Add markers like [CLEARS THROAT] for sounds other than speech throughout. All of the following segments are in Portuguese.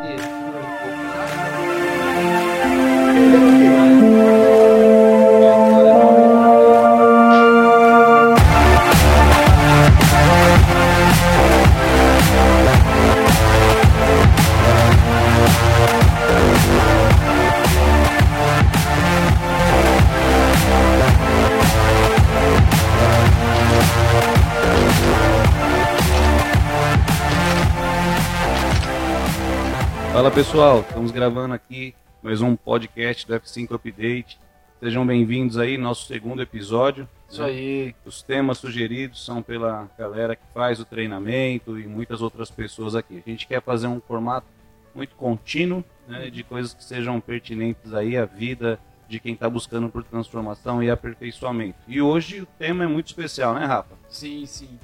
Fala pessoal, estamos gravando aqui mais um podcast do F5 Update. Sejam bem-vindos aí, nosso segundo episódio. Isso aí. Os temas sugeridos são pela galera que faz o treinamento e muitas outras pessoas aqui. A gente quer fazer um formato muito contínuo, né, de coisas que sejam pertinentes aí à vida de quem está buscando por transformação e aperfeiçoamento. E hoje o tema é muito especial, né, Rafa? Sim, sim.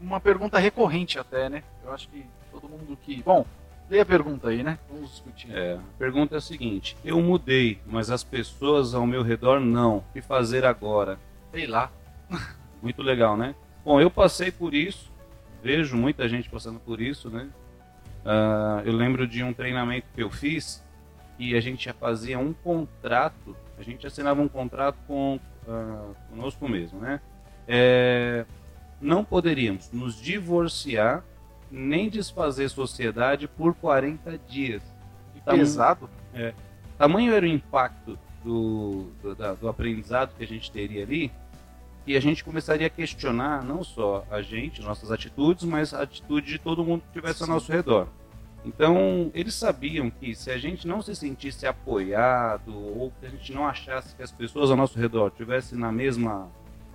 Uma pergunta recorrente até, né? Eu acho que todo mundo que. Bom, lê a pergunta aí, né? Vamos discutir. É, a pergunta é a seguinte: eu mudei, mas as pessoas ao meu redor não. O que fazer agora? Sei lá. [LAUGHS] Muito legal, né? Bom, eu passei por isso, vejo muita gente passando por isso, né? Uh, eu lembro de um treinamento que eu fiz e a gente já fazia um contrato, a gente assinava um contrato com uh, conosco mesmo, né? É, não poderíamos nos divorciar nem desfazer sociedade por 40 dias. Que pesado. É, tamanho era o impacto do, do, da, do aprendizado que a gente teria ali, e a gente começaria a questionar não só a gente, nossas atitudes, mas a atitude de todo mundo que estivesse ao nosso redor. Então, eles sabiam que se a gente não se sentisse apoiado ou que a gente não achasse que as pessoas ao nosso redor estivessem na mesma,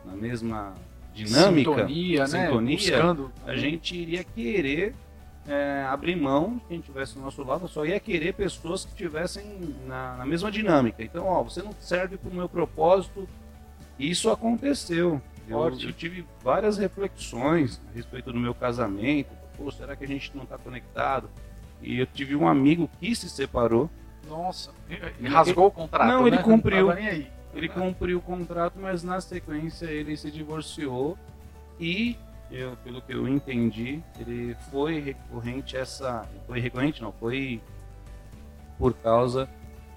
na mesma dinâmica, sintonia, sintonia né? Buscando. a gente iria querer é, abrir mão de quem estivesse do nosso lado, só ia querer pessoas que estivessem na, na, mesma dinâmica. Então, ó, você não serve para o meu propósito. Isso aconteceu. Eu, eu, tive várias reflexões a respeito do meu casamento. Pô, será que a gente não está conectado? E eu tive um amigo que se separou. Nossa, ele rasgou o contrato. Não, ele né? cumpriu. Não ele cumpriu o contrato, mas na sequência ele se divorciou e, eu, pelo que eu entendi, ele foi recorrente essa, foi recorrente não, foi por causa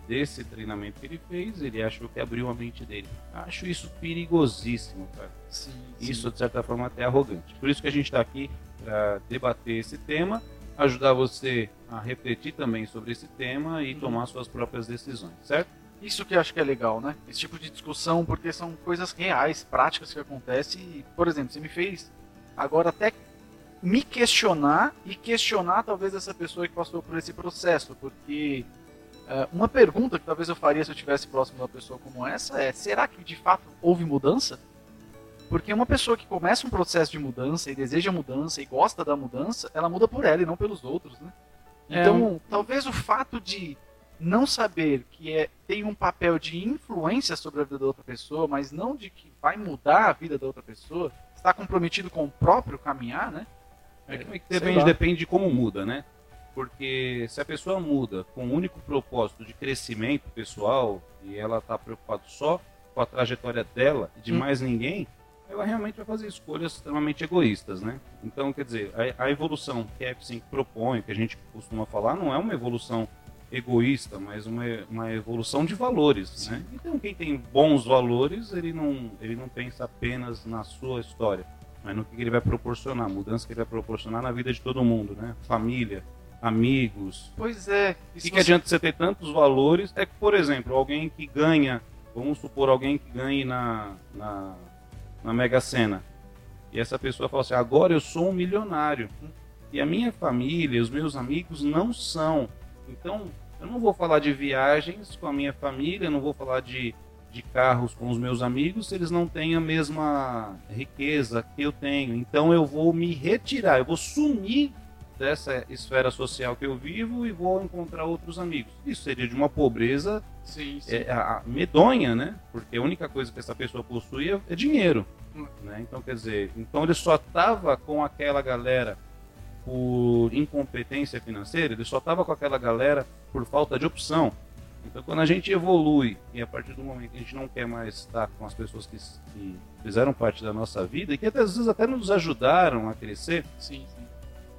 desse treinamento que ele fez, ele achou que abriu a mente dele. Acho isso perigosíssimo, cara. Sim, isso de certa forma até arrogante. Por isso que a gente está aqui para debater esse tema, ajudar você a refletir também sobre esse tema e uhum. tomar suas próprias decisões, certo? Isso que eu acho que é legal, né? Esse tipo de discussão, porque são coisas reais, práticas que acontecem. E, por exemplo, você me fez agora até me questionar e questionar talvez essa pessoa que passou por esse processo, porque uh, uma pergunta que talvez eu faria se eu estivesse próximo de uma pessoa como essa é: será que de fato houve mudança? Porque uma pessoa que começa um processo de mudança e deseja mudança e gosta da mudança, ela muda por ela e não pelos outros, né? É. Então, é. talvez o fato de não saber que é, tem um papel de influência sobre a vida da outra pessoa, mas não de que vai mudar a vida da outra pessoa, está comprometido com o próprio caminhar, né? É, que depende, depende de como muda, né? Porque se a pessoa muda com o único propósito de crescimento pessoal e ela está preocupada só com a trajetória dela e de hum. mais ninguém, ela realmente vai fazer escolhas extremamente egoístas, né? Então, quer dizer, a, a evolução que a F5 propõe, que a gente costuma falar, não é uma evolução egoísta, mas uma, uma evolução de valores. Né? Então, quem tem bons valores, ele não, ele não pensa apenas na sua história, mas no que ele vai proporcionar, mudança que ele vai proporcionar na vida de todo mundo, né? Família, amigos. Pois é. E que, você... adianta você ter tantos valores? É que, por exemplo, alguém que ganha, vamos supor, alguém que ganhe na, na, na Mega Sena. E essa pessoa fala assim: agora eu sou um milionário. E a minha família, os meus amigos não são. Então, eu não vou falar de viagens com a minha família, não vou falar de, de carros com os meus amigos se eles não têm a mesma riqueza que eu tenho. Então eu vou me retirar, eu vou sumir dessa esfera social que eu vivo e vou encontrar outros amigos. Isso seria de uma pobreza sim, sim. É, a, medonha, né? Porque a única coisa que essa pessoa possui é, é dinheiro. Hum. Né? Então, quer dizer, então ele só estava com aquela galera por incompetência financeira, ele só estava com aquela galera por falta de opção. Então, quando a gente evolui e a partir do momento que a gente não quer mais estar com as pessoas que, que fizeram parte da nossa vida e que até, às vezes até nos ajudaram a crescer, sim, sim.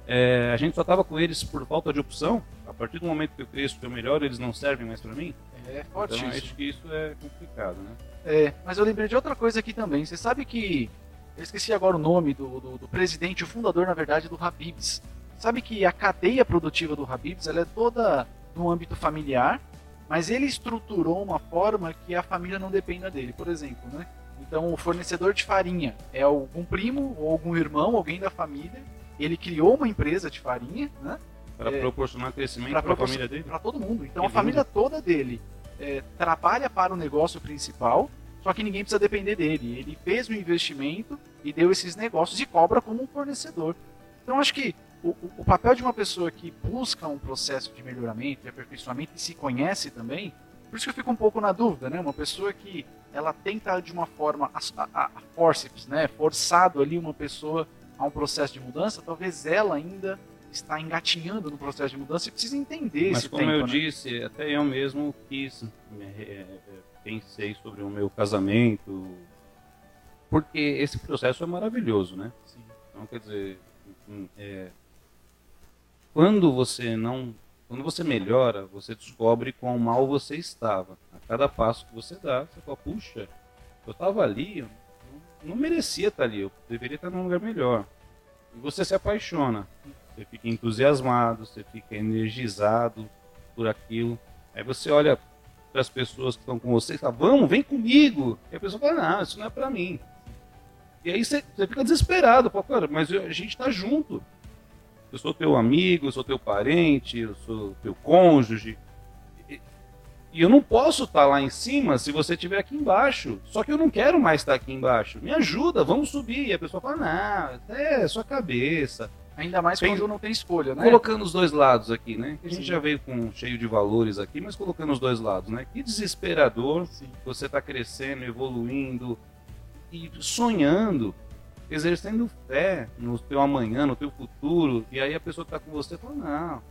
É, a gente só estava com eles por falta de opção, partir do momento que eu cresço, que eu melhoro, eles não servem mais para mim? É forte então, isso. acho que isso é complicado, né? É, mas eu lembrei de outra coisa aqui também. Você sabe que. Eu esqueci agora o nome do, do, do presidente, o fundador, na verdade, do Habibs. Sabe que a cadeia produtiva do Habibs ela é toda no âmbito familiar, mas ele estruturou uma forma que a família não dependa dele, por exemplo, né? Então, o fornecedor de farinha é algum primo ou algum irmão, alguém da família. Ele criou uma empresa de farinha, né? Para É, proporcionar crescimento para a família dele. Para todo mundo. Então Que a família toda dele é, trabalha para o negócio principal, só que ninguém precisa depender dele. Ele fez o investimento e deu esses negócios e cobra como um fornecedor. Então acho que o, o- papel de uma pessoa que busca um processo de melhoramento, de aperfeiçoamento e se conhece também, por isso que eu fico um pouco na dúvida, né? Uma pessoa que ela tenta de uma forma a, a, a forceps, né? Forçado ali uma pessoa a um processo de mudança, talvez ela ainda está engatinhando no processo de mudança e precisa entender Mas esse como tempo, eu né? disse, até eu mesmo quis, é, pensei sobre o meu casamento, porque esse processo é maravilhoso, né? Sim. Então, quer dizer, hum, é, quando você não, quando você melhora, você descobre quão mal você estava. A cada passo que você dá, você fala, puxa, eu estava ali, eu não, não merecia estar ali, eu deveria estar num lugar melhor. E você se apaixona, você fica entusiasmado, você fica energizado por aquilo. Aí você olha para as pessoas que estão com você fala, vamos, vem comigo. E a pessoa fala, não, isso não é para mim. E aí você, fica desesperado, fala, cara, mas eu- a gente está junto. Eu sou teu amigo, eu sou teu parente, eu sou teu cônjuge. E- eu não posso estar lá em cima se você estiver aqui embaixo. Só que eu não quero mais estar aqui embaixo. Me ajuda, vamos subir. E a pessoa fala, não, é sua cabeça. Ainda mais Tem- quando não tem escolha, né? Colocando os dois lados aqui, né? A gente Sim. já veio com cheio de valores aqui, mas colocando os dois lados, né? Que desesperador Sim. você está crescendo, evoluindo e sonhando, exercendo fé no teu amanhã, no teu futuro, e aí a pessoa que tá com você fala, não,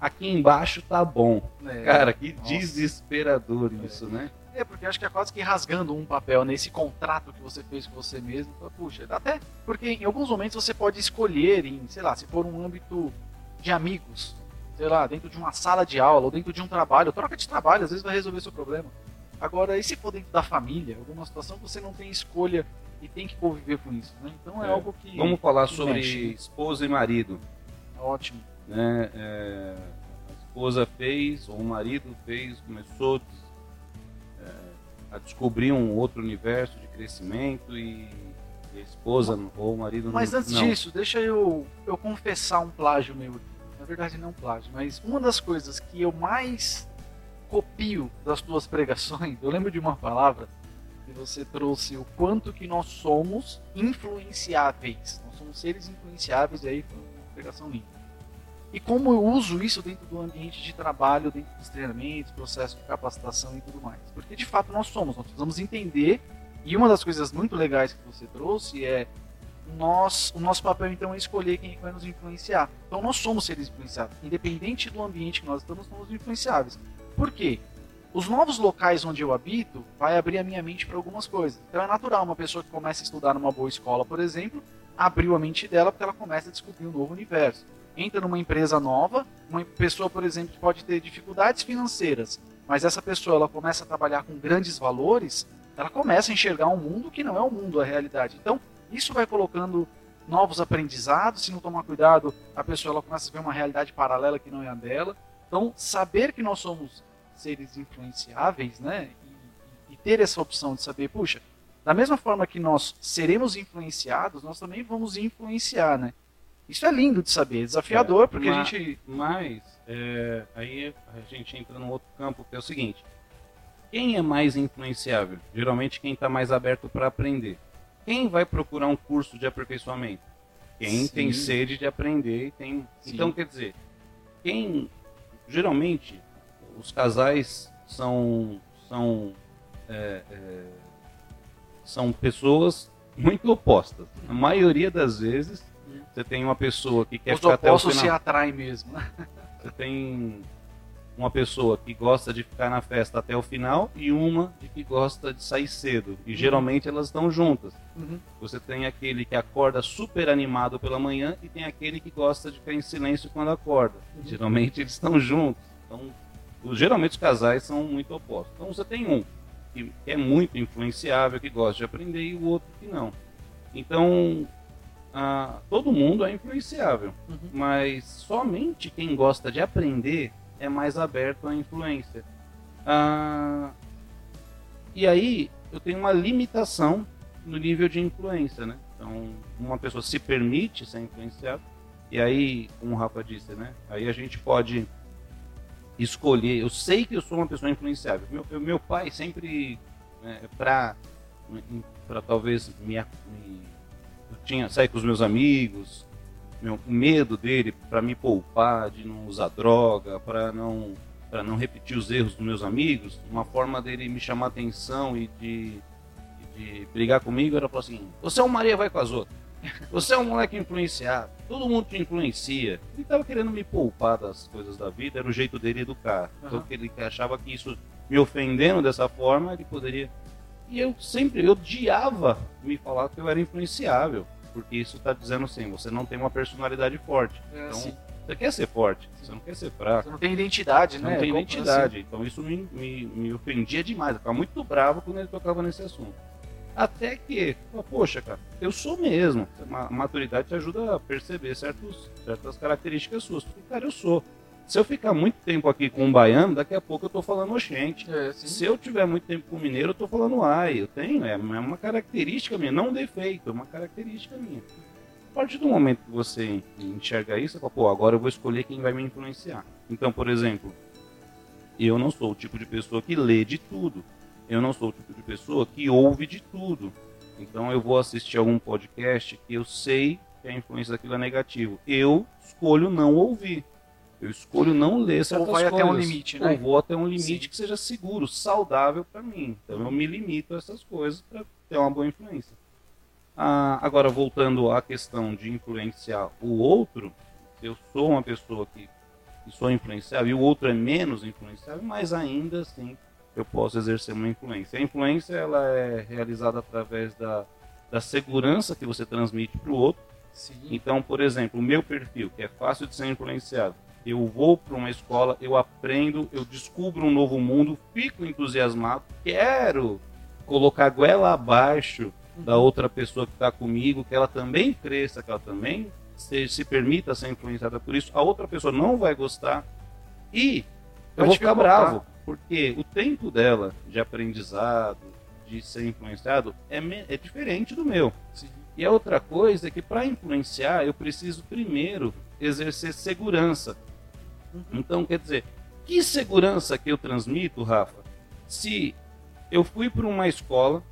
aqui embaixo tá bom. É. Cara, que Nossa. desesperador isso, né? É, porque acho que é quase que rasgando um papel nesse contrato que você fez com você mesmo. Fala, Puxa, até porque em alguns momentos você pode escolher, em, sei lá, se for um âmbito de amigos, sei lá, dentro de uma sala de aula ou dentro de um trabalho, troca de trabalho, às vezes vai resolver seu problema. Agora, e se for dentro da família, alguma situação que você não tem escolha e tem que conviver com isso, né? Então é, É. algo que. Vamos falar que sobre mexe. esposa e marido, Ótimo. né? É, a esposa fez, ou o marido fez, começou a descobrir um outro universo de crescimento e e a esposa ou o marido Mas não, antes não. disso, deixa eu, eu confessar um plágio meu. Na verdade, não plágio, mas uma das coisas que eu mais copio das tuas pregações, eu lembro de uma palavra que você trouxe o quanto que nós somos influenciáveis. Nós somos seres influenciáveis, e aí foi uma pregação linda. E como eu uso isso dentro do ambiente de trabalho, dentro dos treinamentos, processo de capacitação e tudo mais. Porque de fato nós somos, nós precisamos entender. E uma das coisas muito legais que você trouxe é nós, o nosso papel então é escolher quem é vai nos influenciar. Então nós somos seres influenciáveis, independente do ambiente que nós estamos, somos influenciáveis. Por quê? Os novos locais onde eu habito vai abrir a minha mente para algumas coisas. Então é natural uma pessoa que começa a estudar numa boa escola, por exemplo, abriu a mente dela porque ela começa a descobrir um novo universo. Entra numa empresa nova, uma pessoa, por exemplo, que pode ter dificuldades financeiras, mas essa pessoa ela começa a trabalhar com grandes valores, ela começa a enxergar um mundo que não é o mundo, a realidade. Então, isso vai colocando novos aprendizados, se não tomar cuidado, a pessoa ela começa a ver uma realidade paralela que não é a dela. Então, saber que nós somos seres influenciáveis, né? E, e ter essa opção de saber, puxa, da mesma forma que nós seremos influenciados, nós também vamos influenciar, né? Isso é lindo de saber, é desafiador, É, porque a mas- gente. Mas é, aí a gente entra num outro campo que é o seguinte: quem é mais influenciável? Geralmente quem está mais aberto para aprender. Quem vai procurar um curso de aperfeiçoamento? Quem Sim. tem sede de aprender tem. Sim. Então quer dizer, quem geralmente os casais são são é, é, são pessoas muito opostas. A maioria das vezes você tem uma pessoa que quer Os ficar até o final. se atraem mesmo. Você tem uma pessoa que gosta de ficar na festa até o final e uma de que gosta de sair cedo. E geralmente elas estão juntas. Uhum. Você tem aquele que acorda super animado pela manhã e tem aquele que gosta de ficar em silêncio quando acorda. Geralmente eles estão juntos. Então, geralmente os casais são muito opostos. Então você tem um que é muito influenciável, que gosta de aprender, e o outro que não. Então, ah, todo mundo é influenciável, Uhum. mas somente quem gosta de aprender é mais aberto à influência. Ah, e aí eu tenho uma limitação no nível de influência, né? Então, uma pessoa se permite ser influenciada, e aí, como o Rafa disse, né? Aí a gente pode escolher. Eu sei que eu sou uma pessoa influenciável. Meu, eu- meu pai sempre, né, para para talvez me, me eu tinha sair com os meus amigos, meu, o medo dele para me poupar de não usar droga, para não para não repetir os erros dos meus amigos, uma forma dele me chamar atenção e de, de brigar comigo era falar assim: você é um Maria vai com as outras. Você é um moleque influenciado, todo mundo te influencia. Ele estava querendo me poupar das coisas da vida, era o jeito dele educar. Então Aham. que ele achava que isso me ofendendo dessa forma, ele poderia. E eu sempre eu odiava me falar que eu era influenciável, porque isso está dizendo assim, você não tem uma personalidade forte. É, Então, você quer ser forte, você não quer ser fraco. Você não tem identidade, Você né? não tem Como- identidade. Então isso me, me, me ofendia demais. Eu ficava muito bravo quando ele tocava nesse assunto. Até que, poxa, cara, eu sou mesmo. A maturidade te ajuda a perceber certos, certas características suas. Porque, cara, eu sou. Se eu ficar muito tempo aqui com um baiano, daqui a pouco eu tô falando oxente. É. Se eu tiver muito tempo com o mineiro, eu tô falando ai. Eu tenho, é uma característica minha, não um defeito, é uma característica minha. A partir do momento que você enxerga isso, você fala, pô, agora eu vou escolher quem vai me influenciar. Então, por exemplo, eu não sou o tipo de pessoa que lê de tudo. Eu não sou o tipo de pessoa que ouve de tudo. Então eu vou assistir algum podcast que eu sei que a influência daquilo é negativo. Eu escolho não ouvir. Eu escolho não ler certas Ou vai coisas. até um limite, né? Ou vou até um limite Sim. que seja seguro, saudável para mim. Então eu me limito a essas coisas para ter uma boa influência. Ah, agora, voltando à questão de influenciar o outro, eu sou uma pessoa que, que sou influenciável e o outro é menos influenciável, mas ainda assim eu posso exercer uma influência. A influência ela é realizada através da, da segurança que você transmite para o outro. Sim. Então, por exemplo, o meu perfil, que é fácil de ser influenciado, eu vou para uma escola, eu aprendo, eu descubro um novo mundo, fico entusiasmado, quero colocar a goela abaixo da outra pessoa que está comigo, que ela também cresça, que ela também se, se permita ser influenciada por isso. A outra pessoa não vai gostar e eu vou ficar bravo, porque o tempo dela de aprendizado, de ser influenciado, é, é diferente do meu. Sim. E a outra coisa é que para influenciar eu preciso primeiro exercer segurança. Então, quer dizer, que segurança que eu transmito, Rafa, se eu fui para uma escola,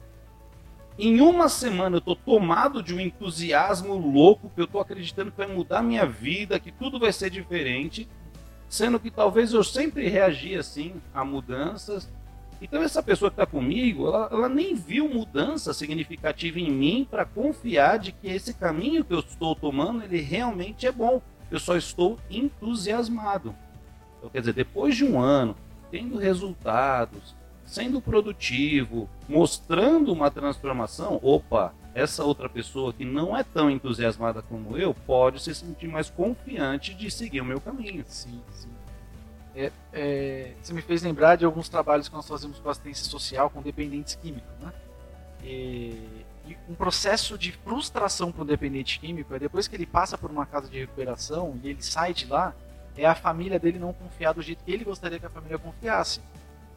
em uma semana eu tô tomado de um entusiasmo louco, que eu tô acreditando que vai mudar minha vida, que tudo vai ser diferente, sendo que talvez eu sempre reagi assim a mudanças. Então essa pessoa que está comigo, ela, ela nem viu mudança significativa em mim para confiar de que esse caminho que eu estou tomando, ele realmente é bom. Eu só estou entusiasmado. Então, quer dizer, depois de um ano, tendo resultados, sendo produtivo, mostrando uma transformação, opa, essa outra pessoa que não é tão entusiasmada como eu pode se sentir mais confiante de seguir o meu caminho. Sim, sim. É, é, você me fez lembrar de alguns trabalhos que nós fazemos com assistência social com dependentes químicos, né? E, um processo de frustração para o dependente químico é depois que ele passa por uma casa de recuperação e ele sai de lá, é a família dele não confiar do jeito que ele gostaria que a família confiasse.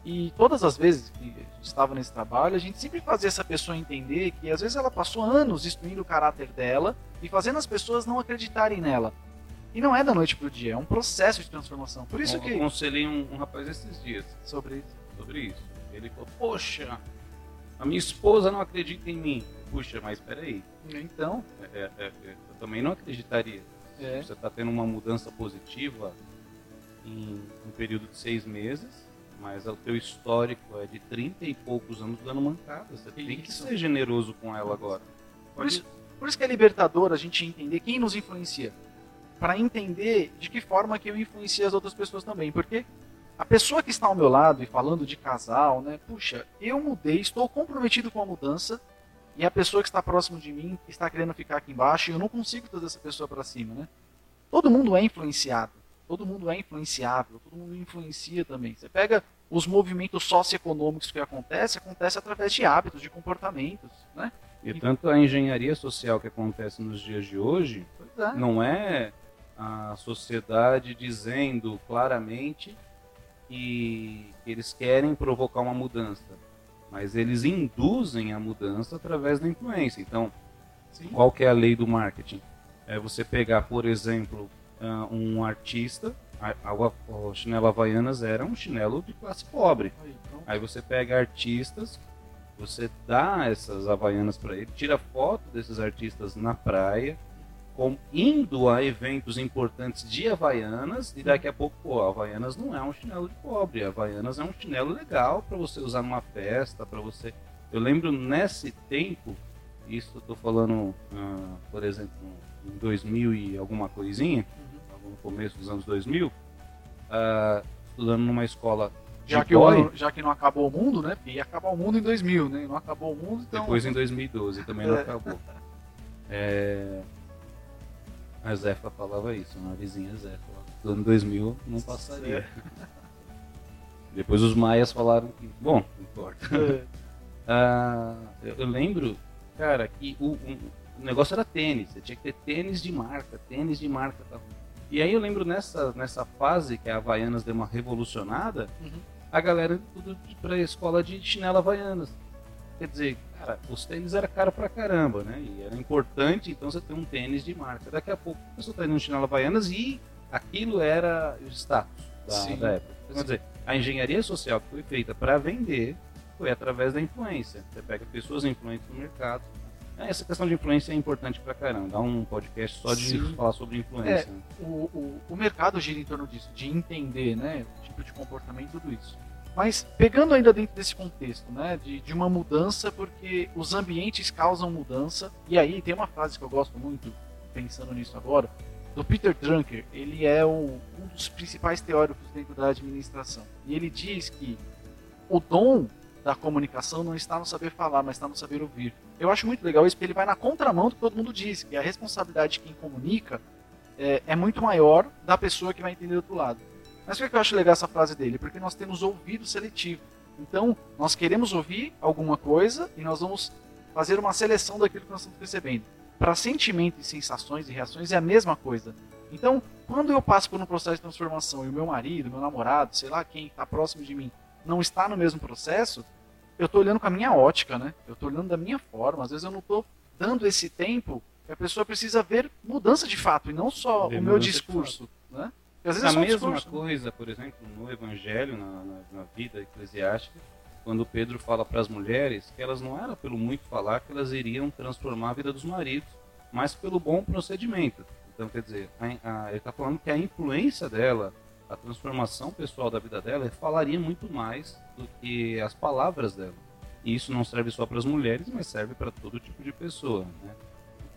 E todas as vezes que estava nesse trabalho, a gente sempre fazia essa pessoa entender que às vezes ela passou anos destruindo o caráter dela e fazendo as pessoas não acreditarem nela. E não é da noite pro dia, é um processo de transformação. Por isso eu que. aconselhei um, um rapaz esses dias Sobre isso. sobre isso. Ele falou, poxa, a minha esposa não acredita em mim. Puxa, mas peraí, Então, é, é, é, eu também não acreditaria. É. Você está tendo uma mudança positiva em um período de seis meses, mas o teu histórico é de 30 e poucos anos dando mancada. Você tem que Isso. ser generoso com ela agora. por isso, por isso que é libertador a gente entender quem nos influencia. Para entender de que forma que eu influencio as outras pessoas também. Porque a pessoa que está ao meu lado e falando de casal, né? Puxa, eu mudei, estou comprometido com a mudança e a pessoa que está próximo de mim está querendo ficar aqui embaixo e eu não consigo trazer essa pessoa para cima, né? Todo mundo é influenciado, todo mundo é influenciável, todo mundo influencia também. Você pega os movimentos socioeconômicos que acontecem, acontece através de hábitos, de comportamentos, né? E tanto a engenharia social que acontece nos dias de hoje é. não é a sociedade dizendo claramente que eles querem provocar uma mudança, mas eles induzem a mudança através da influência. Então, Sim. qual que é a lei do marketing? É você pegar, por exemplo, ah, um artista, a, a, a chinelo Havaianas era um chinelo de classe pobre. Aí você pega artistas, você dá essas Havaianas para ele, tira foto desses artistas na praia, com, indo a eventos importantes de Havaianas e daqui a pouco, pô, Havaianas não é um chinelo de pobre, Havaianas é um chinelo legal para você usar numa festa, para você. Eu lembro nesse tempo, isso eu tô falando, uh, por exemplo, em 2000 e alguma coisinha, uhum. no começo dos anos 2000, uh, ah, estudando numa escola já que, já que não acabou o mundo, né? Ia acabar o mundo em 2000, né? Não acabou o mundo, então... Depois em 2012 também não é. acabou. É... [LAUGHS] A Zefa falava isso, uma vizinha Zefa. No ano 2000 não passaria. [LAUGHS] Depois os maias falaram que, bom, não importa. É. [LAUGHS] ah, eu, eu, lembro, cara, que o, um, o negócio era tênis. Você tinha que ter tênis de marca, tênis de marca. Tá? E aí eu lembro nessa, nessa fase que a Havaianas deu uma revolucionada, uhum. a galera tudo pra escola de chinela Havaianas. Quer dizer, cara, os tênis era caro pra caramba, né? E era importante, então você ter um tênis de marca. Daqui a pouco a pessoa tá indo no chinelo Havaianas e aquilo era o status da, da época. Então, quer dizer, a engenharia social que foi feita para vender foi através da influência. Você pega pessoas influentes no mercado. Essa questão de influência é importante pra caramba. Dá um podcast só de Sim. falar sobre influência. É, o, o, o mercado gira em torno disso, de entender né, o tipo de comportamento e tudo isso. Mas pegando ainda dentro desse contexto, né, de, de uma mudança, porque os ambientes causam mudança. E aí tem uma frase que eu gosto muito, pensando nisso agora, do Peter Drucker. Ele é o, um dos principais teóricos dentro da administração. E ele diz que o dom da comunicação não está no saber falar, mas está no saber ouvir. Eu acho muito legal isso, porque ele vai na contramão do que todo mundo diz, que a responsabilidade de quem comunica é, é muito maior da pessoa que vai entender do outro lado. Mas por que eu acho legal essa frase dele? Porque nós temos ouvido seletivo. Então, nós queremos ouvir alguma coisa e nós vamos fazer uma seleção daquilo que nós estamos percebendo. Para sentimentos, sensações e reações é a mesma coisa. Então, quando eu passo por um processo de transformação e o meu marido, meu namorado, sei lá quem está próximo de mim, não está no mesmo processo, eu estou olhando com a minha ótica, né? Eu estou olhando da minha forma. Às vezes eu não estou dando esse tempo que a pessoa precisa ver mudança de fato e não só ver o meu discurso, né? Às vezes a é mesma discurso, coisa, por exemplo, no Evangelho, na, na, na vida eclesiástica, quando Pedro fala para as mulheres que elas não era pelo muito falar que elas iriam transformar a vida dos maridos, mas pelo bom procedimento. Então, quer dizer, a, a, ele está falando que a influência dela, a transformação pessoal da vida dela, falaria muito mais do que as palavras dela. E isso não serve só para as mulheres, mas serve para todo tipo de pessoa. Né?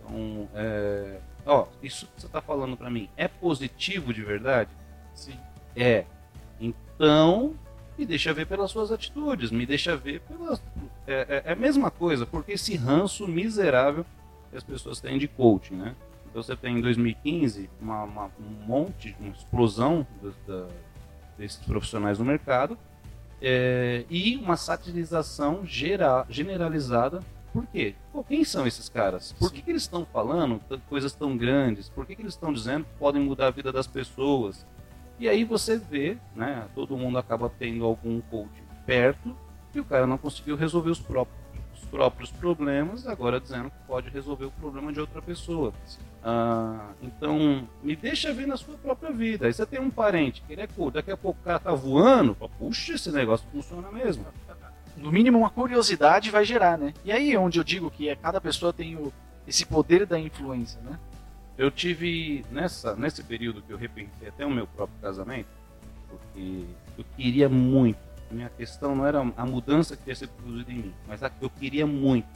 Então, é, ó, isso que você está falando para mim é positivo de verdade? Sim. É. Então, me deixa ver pelas suas atitudes, me deixa ver pelas. É, é, é a mesma coisa, porque esse ranço miserável que as pessoas têm de coaching, né? Então você tem em 2015 uma, uma um monte, uma explosão da, desses profissionais no mercado é, e uma satirização geral, generalizada por quê? Pô, quem são esses caras? Por que, que eles estão falando coisas tão grandes? Por que, que eles estão dizendo que podem mudar a vida das pessoas? E aí você vê, né? Todo mundo acaba tendo algum coach perto e o cara não conseguiu resolver os próprios, os próprios problemas, agora dizendo que pode resolver o problema de outra pessoa. Ah, então, me deixa ver na sua própria vida. Aí você tem um parente que ele é coach, daqui a pouco o cara tá voando, puxa, esse negócio funciona mesmo no mínimo uma curiosidade vai gerar, né? E aí onde eu digo que é cada pessoa tem o, esse poder da influência, né? Eu tive nessa nesse período que eu repensei até o meu próprio casamento, porque eu queria muito. Minha questão não era a mudança que ia ser produzida em mim, mas a que eu queria muito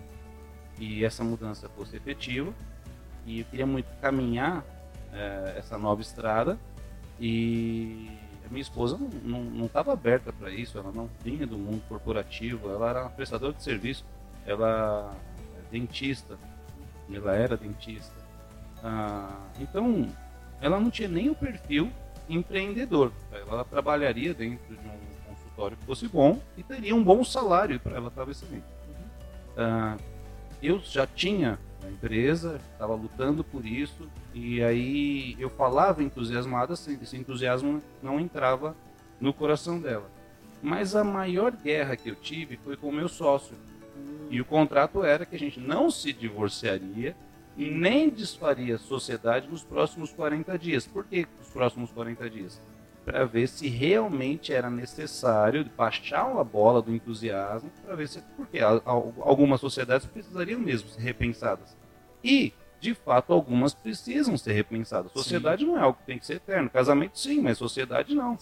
que essa mudança fosse efetiva e eu queria muito caminhar é, essa nova estrada e minha esposa não estava aberta para isso, ela não vinha do mundo corporativo, ela era prestadora de serviço, ela é dentista, ela era dentista. Ah, então, ela não tinha nem o perfil empreendedor. Ela trabalharia dentro de um consultório que fosse bom e teria um bom salário para ela establecimento. Ah, eu já tinha a empresa, estava lutando por isso, e aí eu falava entusiasmada, esse entusiasmo não entrava no coração dela. Mas a maior guerra que eu tive foi com o meu sócio. E o contrato era que a gente não se divorciaria e nem desfaria a sociedade nos próximos 40 dias. Por que os próximos 40 dias? Para ver se realmente era necessário baixar a bola do entusiasmo, para ver se. Porque algumas sociedades precisariam mesmo ser repensadas. E, de fato, algumas precisam ser repensadas. Sociedade sim. não é algo que tem que ser eterno. Casamento, sim, mas sociedade não.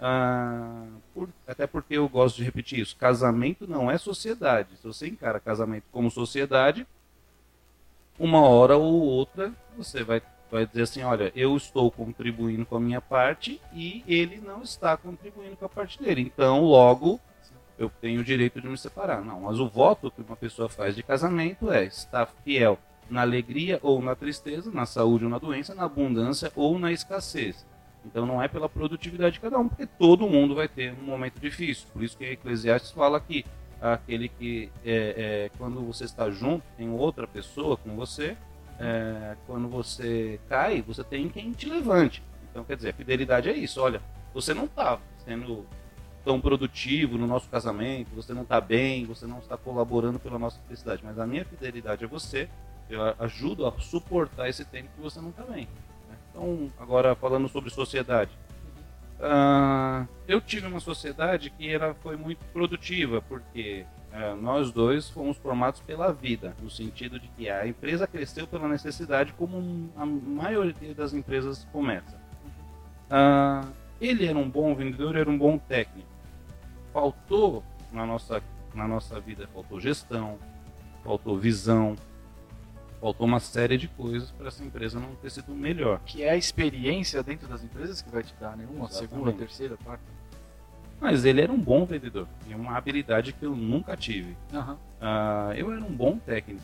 Ah, por, até porque eu gosto de repetir isso: casamento não é sociedade. Se você encara casamento como sociedade, uma hora ou outra você vai, vai dizer assim: olha, eu estou contribuindo com a minha parte e ele não está contribuindo com a parte dele. Então, logo, eu tenho o direito de me separar. Não, mas o voto que uma pessoa faz de casamento é estar fiel na alegria ou na tristeza, na saúde ou na doença, na abundância ou na escassez. Então não é pela produtividade de cada um, porque todo mundo vai ter um momento difícil. Por isso que a Eclesiastes fala que aquele que é, é, quando você está junto tem outra pessoa com você, é, quando você cai, você tem quem te levante. Então quer dizer, a fidelidade é isso. Olha, você não está sendo tão produtivo no nosso casamento, você não está bem, você não está colaborando pela nossa felicidade, mas a minha fidelidade é você. Eu ajudo a suportar esse tempo que você não está bem. Né? Então, agora falando sobre sociedade, Uh, eu tive uma sociedade que era, foi muito produtiva, porque uh, nós dois fomos formados pela vida, no sentido de que a empresa cresceu pela necessidade, como a maioria das empresas começa. Uh, ele era um bom vendedor, era um bom técnico. Faltou na nossa, na nossa vida, faltou gestão, faltou visão, faltou uma série de coisas para essa empresa não ter sido melhor. Que é a experiência dentro das empresas que vai te dar, né? Uma Exatamente. segunda, terceira, quarta. Mas ele era um bom vendedor e uma habilidade que eu nunca tive. Uhum. Uh, eu era um bom técnico,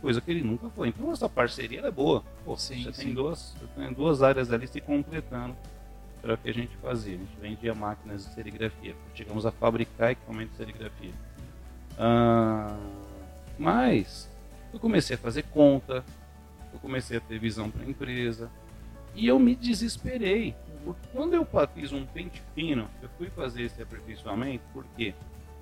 coisa que ele nunca foi. Então essa parceria é boa. Pô, sim, você sim. tem duas, tem duas áreas ali se completando para o que a gente fazia. A gente vendia máquinas de serigrafia. Chegamos a fabricar equipamento de serigrafia. Uh, mas eu comecei a fazer conta, eu comecei a ter visão para a empresa e eu me desesperei. Porque quando eu fiz um pente fino, eu fui fazer esse aperfeiçoamento porque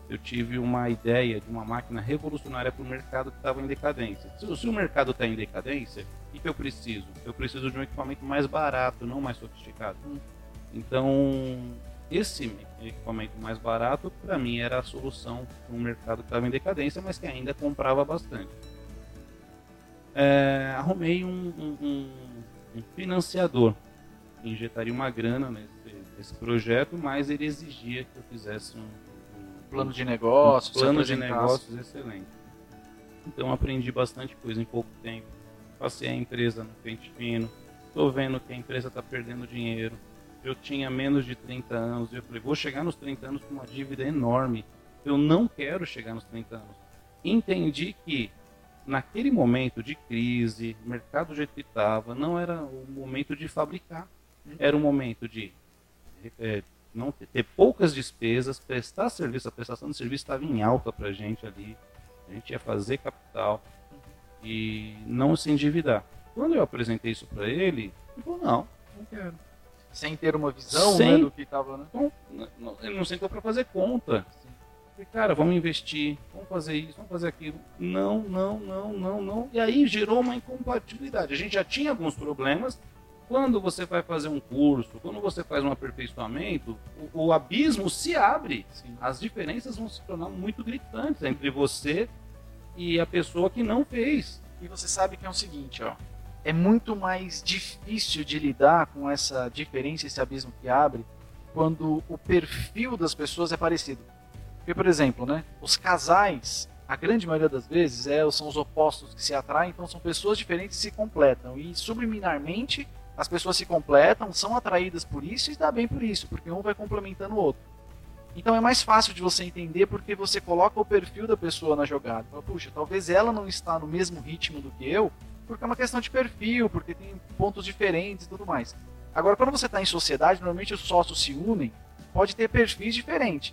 eu tive uma ideia de uma máquina revolucionária para o mercado que estava em decadência. Se, se o mercado está em decadência, o que, que eu preciso? Eu preciso de um equipamento mais barato, não mais sofisticado. Então, esse equipamento mais barato, para mim, era a solução para um mercado que estava em decadência, mas que ainda comprava bastante é, arrumei um, um, um, financiador que injetaria uma grana nesse, nesse, projeto, mas ele exigia que eu fizesse um, plano de negócios, um plano de negócios excelente. Então aprendi bastante coisa em pouco tempo. Passei a empresa no pente fino. Estou vendo que a empresa está perdendo dinheiro. Eu tinha menos de 30 anos. Eu falei, vou chegar nos 30 anos com uma dívida enorme. Eu não quero chegar nos 30 anos. Entendi que naquele momento de crise, o mercado do jeito que estava, não era o momento de fabricar. Era o momento de é, não ter, ter, poucas despesas, prestar serviço, a prestação de serviço estava em alta para a gente ali. A gente ia fazer capital e não se endividar. Quando eu apresentei isso para ele, ele falou, não, não quero. Sem ter uma visão Sem, né, do que estava, né? Ele não sentou para fazer conta. Cara, vamos investir, vamos fazer isso, vamos fazer aquilo. Não, não, não, não, não. E aí gerou uma incompatibilidade. A gente já tinha alguns problemas. Quando você vai fazer um curso, quando você faz um aperfeiçoamento, o, o abismo se abre. Sim. As diferenças vão se tornar muito gritantes entre você e a pessoa que não fez. E você sabe que é o seguinte, ó. É muito mais difícil de lidar com essa diferença, esse abismo que abre, quando o perfil das pessoas é parecido. Porque, por exemplo, né, os casais, a grande maioria das vezes, é, são os opostos que se atraem, então são pessoas diferentes que se completam. E subliminarmente as pessoas se completam, são atraídas por isso e dá bem por isso, porque um vai complementando o outro. Então é mais fácil de você entender porque você coloca o perfil da pessoa na jogada. Fala, Puxa, talvez ela não está no mesmo ritmo do que eu, porque é uma questão de perfil, porque tem pontos diferentes e tudo mais. Agora, quando você está em sociedade, normalmente os sócios se unem, pode ter perfis diferentes,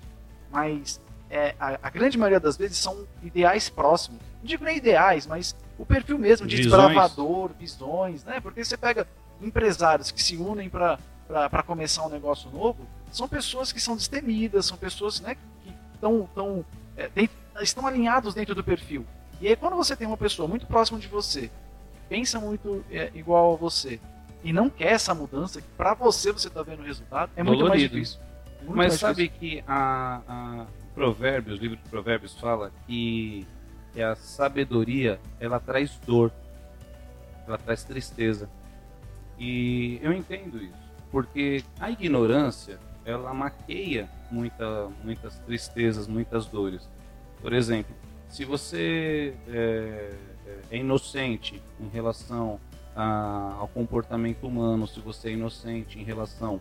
mas é, a, a, grande maioria das vezes são ideais próximos. Não digo nem ideais, mas o perfil mesmo de visões. desbravador, visões, né? Porque você pega empresários que se unem para começar um negócio novo, são pessoas que são destemidas, são pessoas né, que tão, tão, é, estão alinhados dentro do perfil. E aí quando você tem uma pessoa muito próxima de você, que pensa muito é, igual a você, e não quer essa mudança, que para você você está vendo o resultado, é muito Dolorido. mais difícil. Muito Mas sabe que a, a Provérbios, o livro de Provérbios fala que, que a sabedoria ela traz dor, ela traz tristeza. E eu entendo isso, porque a ignorância ela maqueia muita, muitas tristezas, muitas dores. Por exemplo, se você é, é inocente em relação a, ao comportamento humano, se você é inocente em relação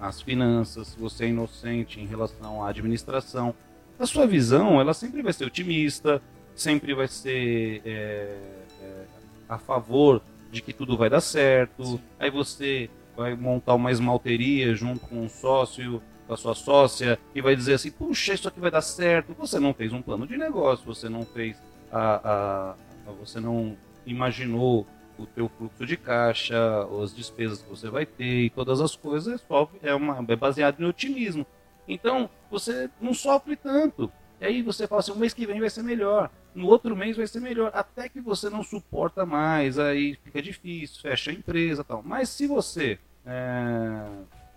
às finanças, se você é inocente em relação à administração, a sua visão ela sempre vai ser otimista, sempre vai ser é, é, a favor de que tudo vai dar certo. Sim. Aí você vai montar uma esmalteria junto com um sócio, com a sua sócia, e vai dizer assim: puxa, isso aqui vai dar certo. Você não fez um plano de negócio, você não fez a, a, a você não imaginou o teu fluxo de caixa, as despesas que você vai ter e todas as coisas é, uma, é baseado em otimismo. Então você não sofre tanto. E aí você fala assim, o mês que vem vai ser melhor, no outro mês vai ser melhor, até que você não suporta mais, aí fica difícil, fecha a empresa tal. Mas se você é,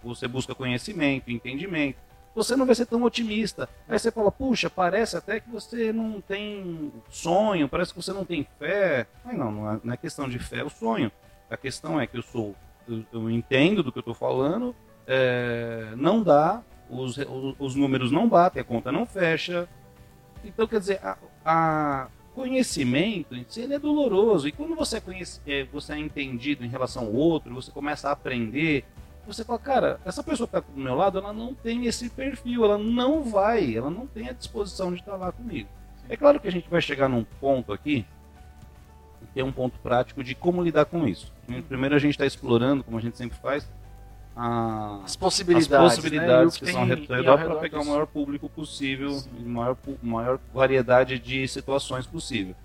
você busca conhecimento, entendimento, você não vai ser tão otimista. Aí você fala, puxa, parece até que você não tem sonho, parece que você não tem fé. Mas não, não é, é questão de fé, é o sonho. A questão é que eu sou, eu, eu entendo do que eu estou falando, é, não dá, os, os números não batem, a conta não fecha. Então, quer dizer, a, a conhecimento em si ele é doloroso. E quando você é, é, você é entendido em relação ao outro, você começa a aprender, você fala, cara, essa pessoa que está do meu lado, ela não tem esse perfil, ela não vai, ela não tem a disposição de estar lá comigo. É claro que a gente vai chegar num ponto aqui, que é um ponto prático de como lidar com isso. Primeiro a gente está explorando, como a gente sempre faz, a, as possibilidades, as possibilidades né? que, que são ao redor para pegar o maior público possível maior, maior variedade de situações possível.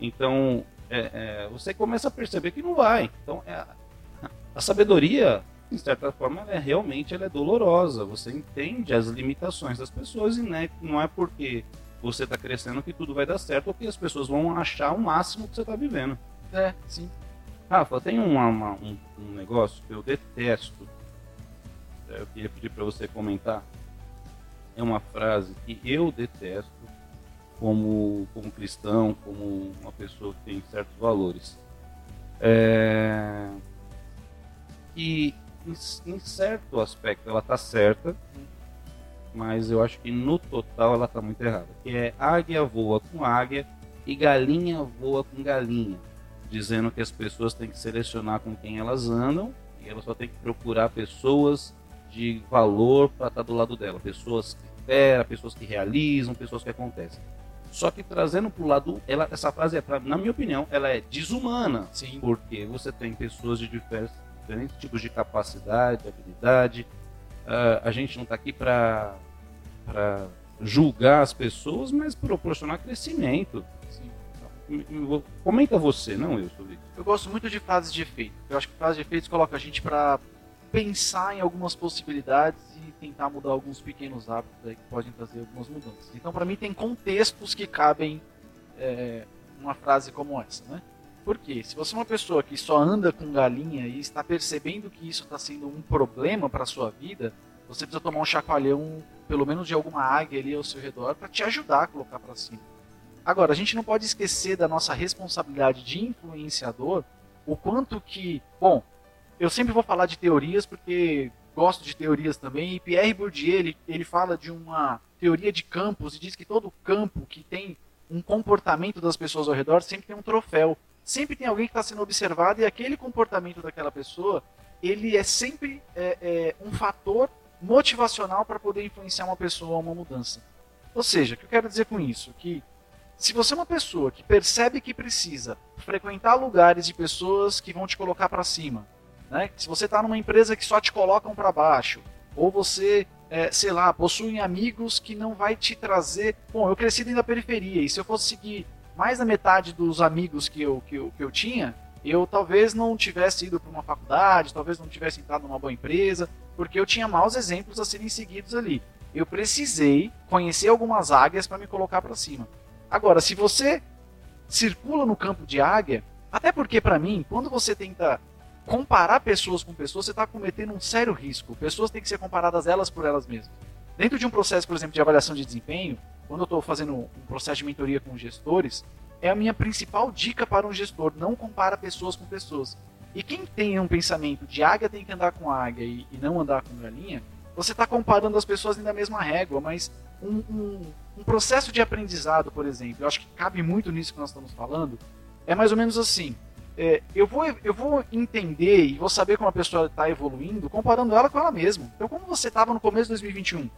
Então, é, é, você começa a perceber que não vai. Então, é, a sabedoria, de certa forma, é, realmente ela é dolorosa. Você entende as limitações das pessoas e né, não é porque você está crescendo que tudo vai dar certo ou que as pessoas vão achar o máximo que você está vivendo. É, sim. Rafa, tem uma, uma, um, um negócio que eu detesto eu queria pedir para você comentar. É uma frase que eu detesto como, como cristão, como uma pessoa que tem certos valores. É... E em, certo aspecto ela está certa, mas eu acho que no total ela está muito errada. Que é águia voa com águia e galinha voa com galinha, dizendo que as pessoas têm que selecionar com quem elas andam e elas só têm que procurar pessoas de valor para estar tá do lado dela. Pessoas que esperam, pessoas que realizam, pessoas que acontecem. Só que trazendo para o lado, ela, essa frase é, pra, na minha opinião, ela é desumana. Sim. Porque você tem pessoas de diferentes, diferentes tipos de capacidade, habilidade. Uh, a gente não está aqui para julgar as pessoas, mas proporcionar crescimento. Sim. Comenta você, não eu, sobre isso. Eu gosto muito de frases de efeito. Eu acho que frases de efeito coloca a gente para pensar em algumas possibilidades e tentar mudar alguns pequenos hábitos aí que podem trazer algumas mudanças. Então, para mim, tem contextos que cabem é, uma frase como essa, né? Porque se você é uma pessoa que só anda com galinha e está percebendo que isso está sendo um problema para sua vida, você precisa tomar um chacoalhão, pelo menos de alguma águia ali ao seu redor, para te ajudar a colocar para cima. Agora, a gente não pode esquecer da nossa responsabilidade de influenciador, o quanto que, bom, eu sempre vou falar de teorias porque gosto de teorias também. E Pierre Bourdieu ele, ele fala de uma teoria de campos e diz que todo campo que tem um comportamento das pessoas ao redor sempre tem um troféu. Sempre tem alguém que está sendo observado e aquele comportamento daquela pessoa, ele é sempre é, é, um fator motivacional para poder influenciar uma pessoa a uma mudança. Ou seja, o que eu quero dizer com isso? Que se você é uma pessoa que percebe que precisa frequentar lugares de pessoas que vão te colocar para cima, né? se você está numa empresa que só te colocam para baixo, ou você, é, sei lá, possui amigos que não vai te trazer. Bom, eu cresci dentro da periferia e se eu fosse seguir mais da metade dos amigos que eu, que eu, que eu tinha, eu talvez não tivesse ido para uma faculdade, talvez não tivesse entrado numa boa empresa, porque eu tinha maus exemplos a serem seguidos ali. Eu precisei conhecer algumas águias para me colocar para cima. Agora, se você circula no campo de águia, até porque para mim, quando você tenta comparar pessoas com pessoas, você está cometendo um sério risco. Pessoas têm que ser comparadas elas por elas mesmas. Dentro de um processo, por exemplo, de avaliação de desempenho, quando eu estou fazendo um processo de mentoria com gestores, é a minha principal dica para um gestor: não compara pessoas com pessoas. E quem tem um pensamento de águia tem que andar com águia e, e não andar com galinha, você está comparando as pessoas na mesma régua, mas um, um, um, processo de aprendizado, por exemplo, eu acho que cabe muito nisso que nós estamos falando, é mais ou menos assim. É, eu, vou, eu vou entender e vou saber como a pessoa está evoluindo comparando ela com ela mesma. Então, como você estava no começo de 2021?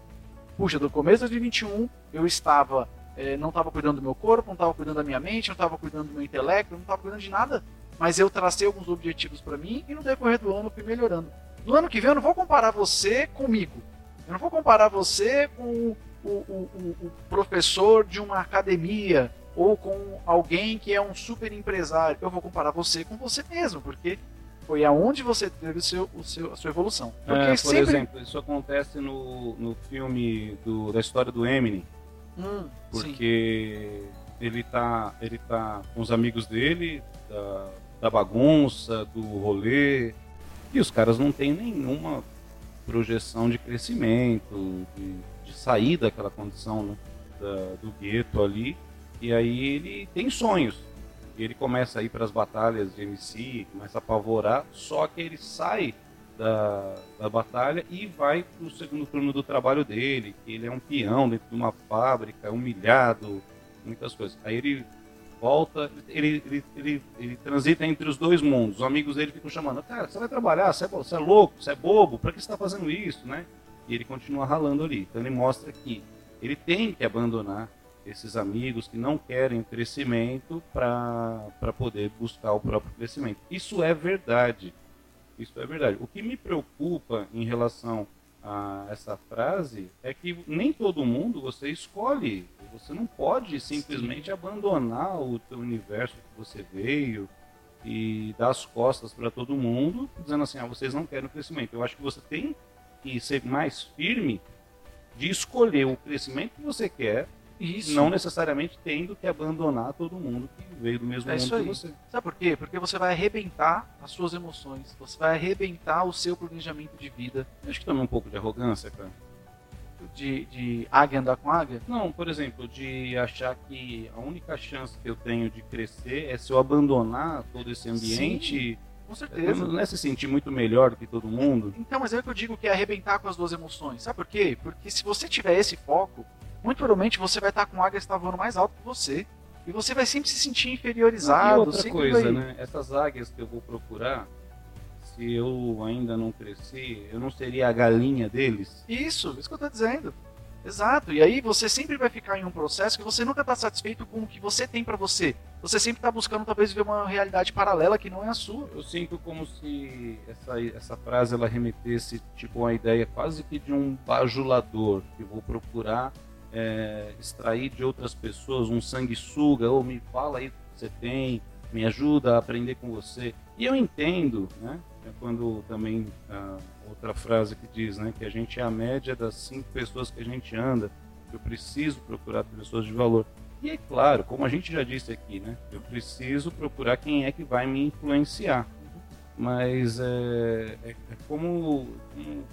Puxa, do começo de 2021 eu estava é, não estava cuidando do meu corpo, não estava cuidando da minha mente, não estava cuidando do meu intelecto, não estava cuidando de nada. Mas eu tracei alguns objetivos para mim e no decorrer do ano fui melhorando. No ano que vem eu não vou comparar você comigo. Eu não vou comparar você com o, o, o, o professor de uma academia ou com alguém que é um super empresário. Eu vou comparar você com você mesmo, porque foi aonde você teve o seu, o seu, a sua evolução. Porque é, por sempre... exemplo, isso acontece no, no filme do, da história do Eminem. Hum, porque sim. ele tá, ele tá com os amigos dele, da, da bagunça, do rolê, e os caras não têm nenhuma projeção de crescimento, de, de sair daquela condição né, da, do gueto ali. E aí ele tem sonhos. Ele começa a ir para as batalhas de MC, começa a apavorar, só que ele sai da, da batalha e vai para o segundo turno do trabalho dele, que ele é um peão dentro de uma fábrica, humilhado, muitas coisas. Aí ele volta, ele, ele, ele, ele, transita entre os dois mundos. Os amigos dele ficam chamando, cara, você vai trabalhar, você é, você é louco, você é bobo, para que você está fazendo isso, né? E ele continua ralando ali. Então ele mostra que ele tem que abandonar esses amigos que não querem crescimento para poder buscar o próprio crescimento. Isso é verdade. Isso é verdade. O que me preocupa em relação a essa frase é que nem todo mundo você escolhe. Você não pode simplesmente Sim. abandonar o teu universo que você veio e dar as costas para todo mundo, dizendo assim, ah, vocês não querem o crescimento. Eu acho que você tem que ser mais firme de escolher o crescimento que você quer isso. Não necessariamente tendo que abandonar todo mundo que veio do mesmo é mundo que você. Sabe por quê? Porque você vai arrebentar as suas emoções, você vai arrebentar o seu planejamento de vida. Eu acho que também um pouco de arrogância, cara. De, de águia andar com águia? Não, por exemplo, de achar que a única chance que eu tenho de crescer é se eu abandonar todo esse ambiente. Sim. Com certeza. Não é se sentir muito melhor do que todo mundo. Então, mas é o que eu digo que é arrebentar com as duas emoções. Sabe por quê? Porque se você tiver esse foco, muito provavelmente você vai estar com águias voando mais alto que você. E você vai sempre se sentir inferiorizado. E outra coisa, vai... né? Essas águias que eu vou procurar, se eu ainda não cresci, eu não seria a galinha deles? Isso, isso que eu estou dizendo. Exato. E aí você sempre vai ficar em um processo que você nunca está satisfeito com o que você tem para você. Você sempre está buscando talvez ver uma realidade paralela que não é a sua. Eu sinto como se essa, essa frase ela remetesse tipo uma ideia quase que de um bajulador que vou procurar é, extrair de outras pessoas um sanguessuga, ou me fala aí o que você tem, me ajuda a aprender com você. E eu entendo, né? É quando também a outra frase que diz, né, que a gente é a média das cinco pessoas que a gente anda. Eu preciso procurar pessoas de valor. E é claro, como a gente já disse aqui, né, eu preciso procurar quem é que vai me influenciar. Mas é, é, é como, como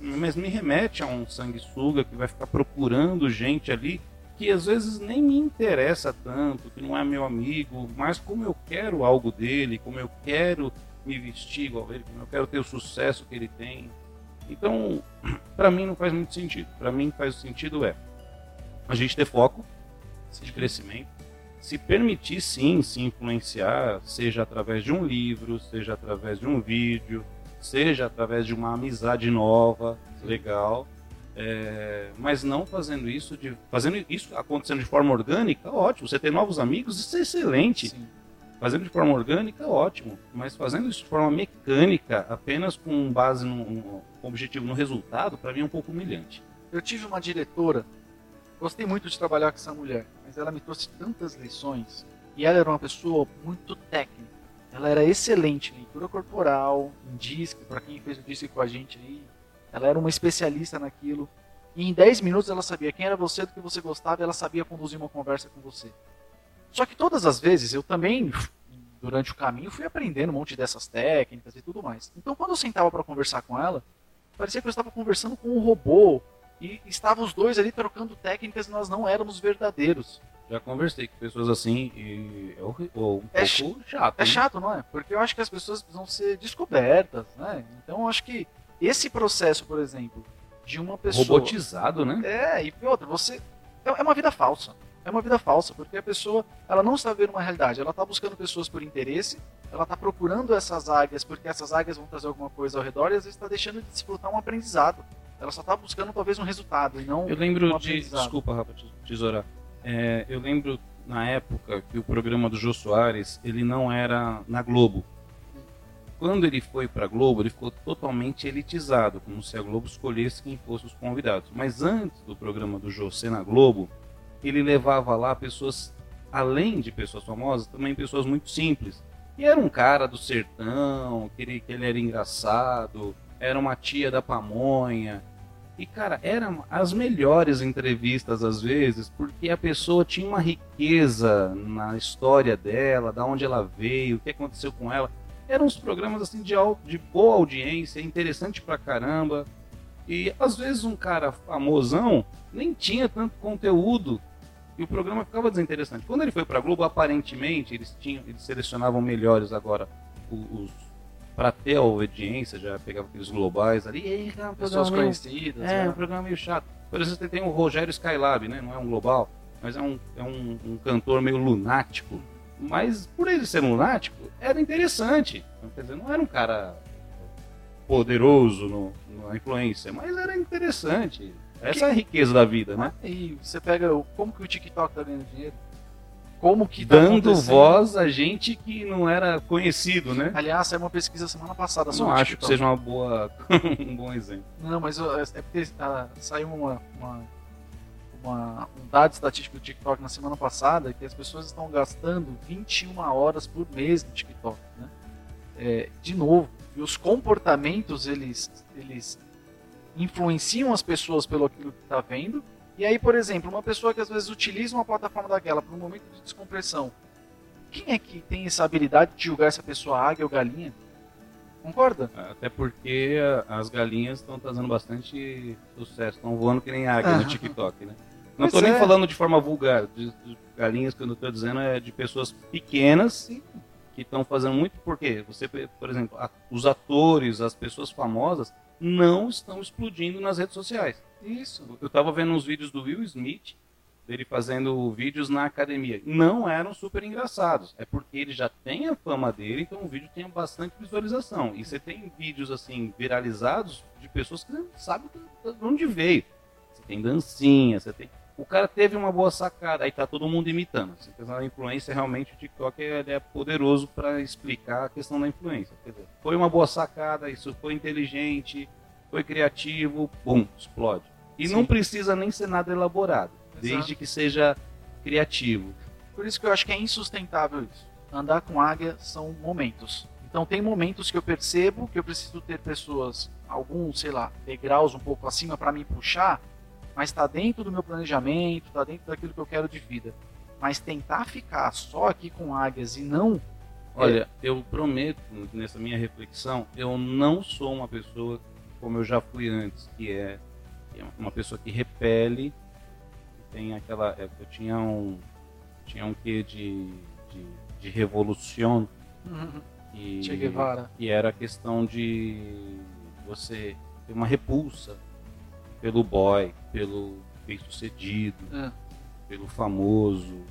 mas me remete a um sanguessuga que vai ficar procurando gente ali que às vezes nem me interessa tanto, que não é meu amigo, mas como eu quero algo dele, como eu quero me vestir igual ele, como eu quero ter o sucesso que ele tem. Então, [CLEARS THROAT] para mim não faz muito sentido. Para mim faz sentido é a gente ter foco de crescimento, se permitir sim se influenciar, seja através de um livro, seja através de um vídeo, seja através de uma amizade nova, legal, é, mas não fazendo isso de fazendo isso acontecendo de forma orgânica, ótimo. Você ter novos amigos, isso é excelente. Sim. Fazendo de forma orgânica, ótimo. Mas fazendo isso de forma mecânica, apenas com base no, no objetivo no resultado, para mim é um pouco humilhante. Eu tive uma diretora, gostei muito de trabalhar com essa mulher, mas ela me trouxe tantas lições. E ela era uma pessoa muito técnica. Ela era excelente em leitura corporal, em disco, para quem fez o disco com a gente aí, ela era uma especialista naquilo. E em 10 minutos ela sabia quem era você, do que você gostava, e ela sabia conduzir uma conversa com você. Só que todas as vezes eu também, durante o caminho, fui aprendendo um monte dessas técnicas e tudo mais. Então quando eu sentava para conversar com ela, parecia que eu estava conversando com um robô e estavam os dois ali trocando técnicas e nós não éramos verdadeiros. Já conversei com pessoas assim e é um pouco é chato. É chato, não é? Porque eu acho que as pessoas precisam ser descobertas, né? Então eu acho que esse processo, por exemplo, de uma pessoa. Robotizado, né? É, e outra, você. É, é uma vida falsa. É uma vida falsa, porque a pessoa ela não está vendo uma realidade, ela está buscando pessoas por interesse, ela está procurando essas águias porque essas águias vão trazer alguma coisa ao redor e às vezes está deixando de desfrutar um aprendizado. Ela só está buscando talvez um resultado e não Eu lembro um de. Desculpa, Rafa, tesoura. É, eu lembro na época que o programa do Jô Soares ele não era na Globo quando ele foi para a Globo, ele ficou totalmente elitizado, como se a Globo escolhesse quem fosse os convidados. Mas antes do programa do José na Globo, ele levava lá pessoas, além de pessoas famosas, também pessoas muito simples. E era um cara do sertão, que ele, que ele era engraçado, era uma tia da pamonha. E, cara, eram as melhores entrevistas às vezes, porque a pessoa tinha uma riqueza na história dela, da onde ela veio, o que aconteceu com ela eram uns programas assim de, de boa audiência, interessante pra caramba. E às vezes um cara famosão nem tinha tanto conteúdo e o programa ficava desinteressante. Quando ele foi pra Globo, aparentemente eles tinham, eles selecionavam melhores agora os, para ter a audiência, já pegava aqueles globais ali, e é um pessoas meio, conhecidas. É, né? um programa meio chato. Por exemplo, você tem o Rogério Skylab, né? Não é um global, mas é um, é um, um cantor meio lunático mas por ele ser lunático, era interessante. Quer dizer, não era um cara poderoso no, na influência, mas era interessante. Essa que... é a riqueza da vida, né? Ah, e você pega como que o TikTok tá ganhando dinheiro? Como que tá Dando voz a gente que não era conhecido, né? Aliás, saiu uma pesquisa semana passada Não acho que seja uma boa, [LAUGHS] um bom exemplo. Não, mas é porque ah, saiu uma, uma uma, um dado estatístico do TikTok na semana passada que as pessoas estão gastando 21 horas por mês no TikTok, né? É, de novo, e os comportamentos eles, eles influenciam as pessoas pelo aquilo que está vendo. E aí, por exemplo, uma pessoa que às vezes utiliza uma plataforma daquela para um momento de descompressão, quem é que tem essa habilidade de julgar essa pessoa águia ou galinha? Concorda? Até porque as galinhas estão trazendo bastante sucesso, estão voando que nem águia ah. no TikTok, né? Não estou nem é. falando de forma vulgar, de, de galinhas que eu estou dizendo é de pessoas pequenas Sim. que estão fazendo muito porque você, por exemplo, a, os atores, as pessoas famosas não estão explodindo nas redes sociais. Isso. Eu estava vendo uns vídeos do Will Smith dele fazendo vídeos na academia. Não eram super engraçados. É porque ele já tem a fama dele, então o vídeo tem bastante visualização. E você tem vídeos assim viralizados de pessoas que não sabem de onde veio. Você tem dancinha, você tem o cara teve uma boa sacada, aí tá todo mundo imitando. Assim, a influência realmente o TikTok é poderoso para explicar a questão da influência. Dizer, foi uma boa sacada, isso foi inteligente, foi criativo, bum, explode. E Sim. não precisa nem ser nada elaborado, Exato. desde que seja criativo. Por isso que eu acho que é insustentável isso. Andar com águia são momentos. Então tem momentos que eu percebo que eu preciso ter pessoas, alguns, sei lá, degraus um pouco acima para me puxar, mas está dentro do meu planejamento, está dentro daquilo que eu quero de vida. Mas tentar ficar só aqui com águias e não. Olha, é... eu prometo, nessa minha reflexão, eu não sou uma pessoa como eu já fui antes, que é, uma pessoa que repele, tem aquela. É, eu tinha um. Tinha um quê de, de, de revolução. Uhum. E, che Guevara. E era a questão de você ter uma repulsa pelo boy, pelo bem sucedido, é. pelo famoso.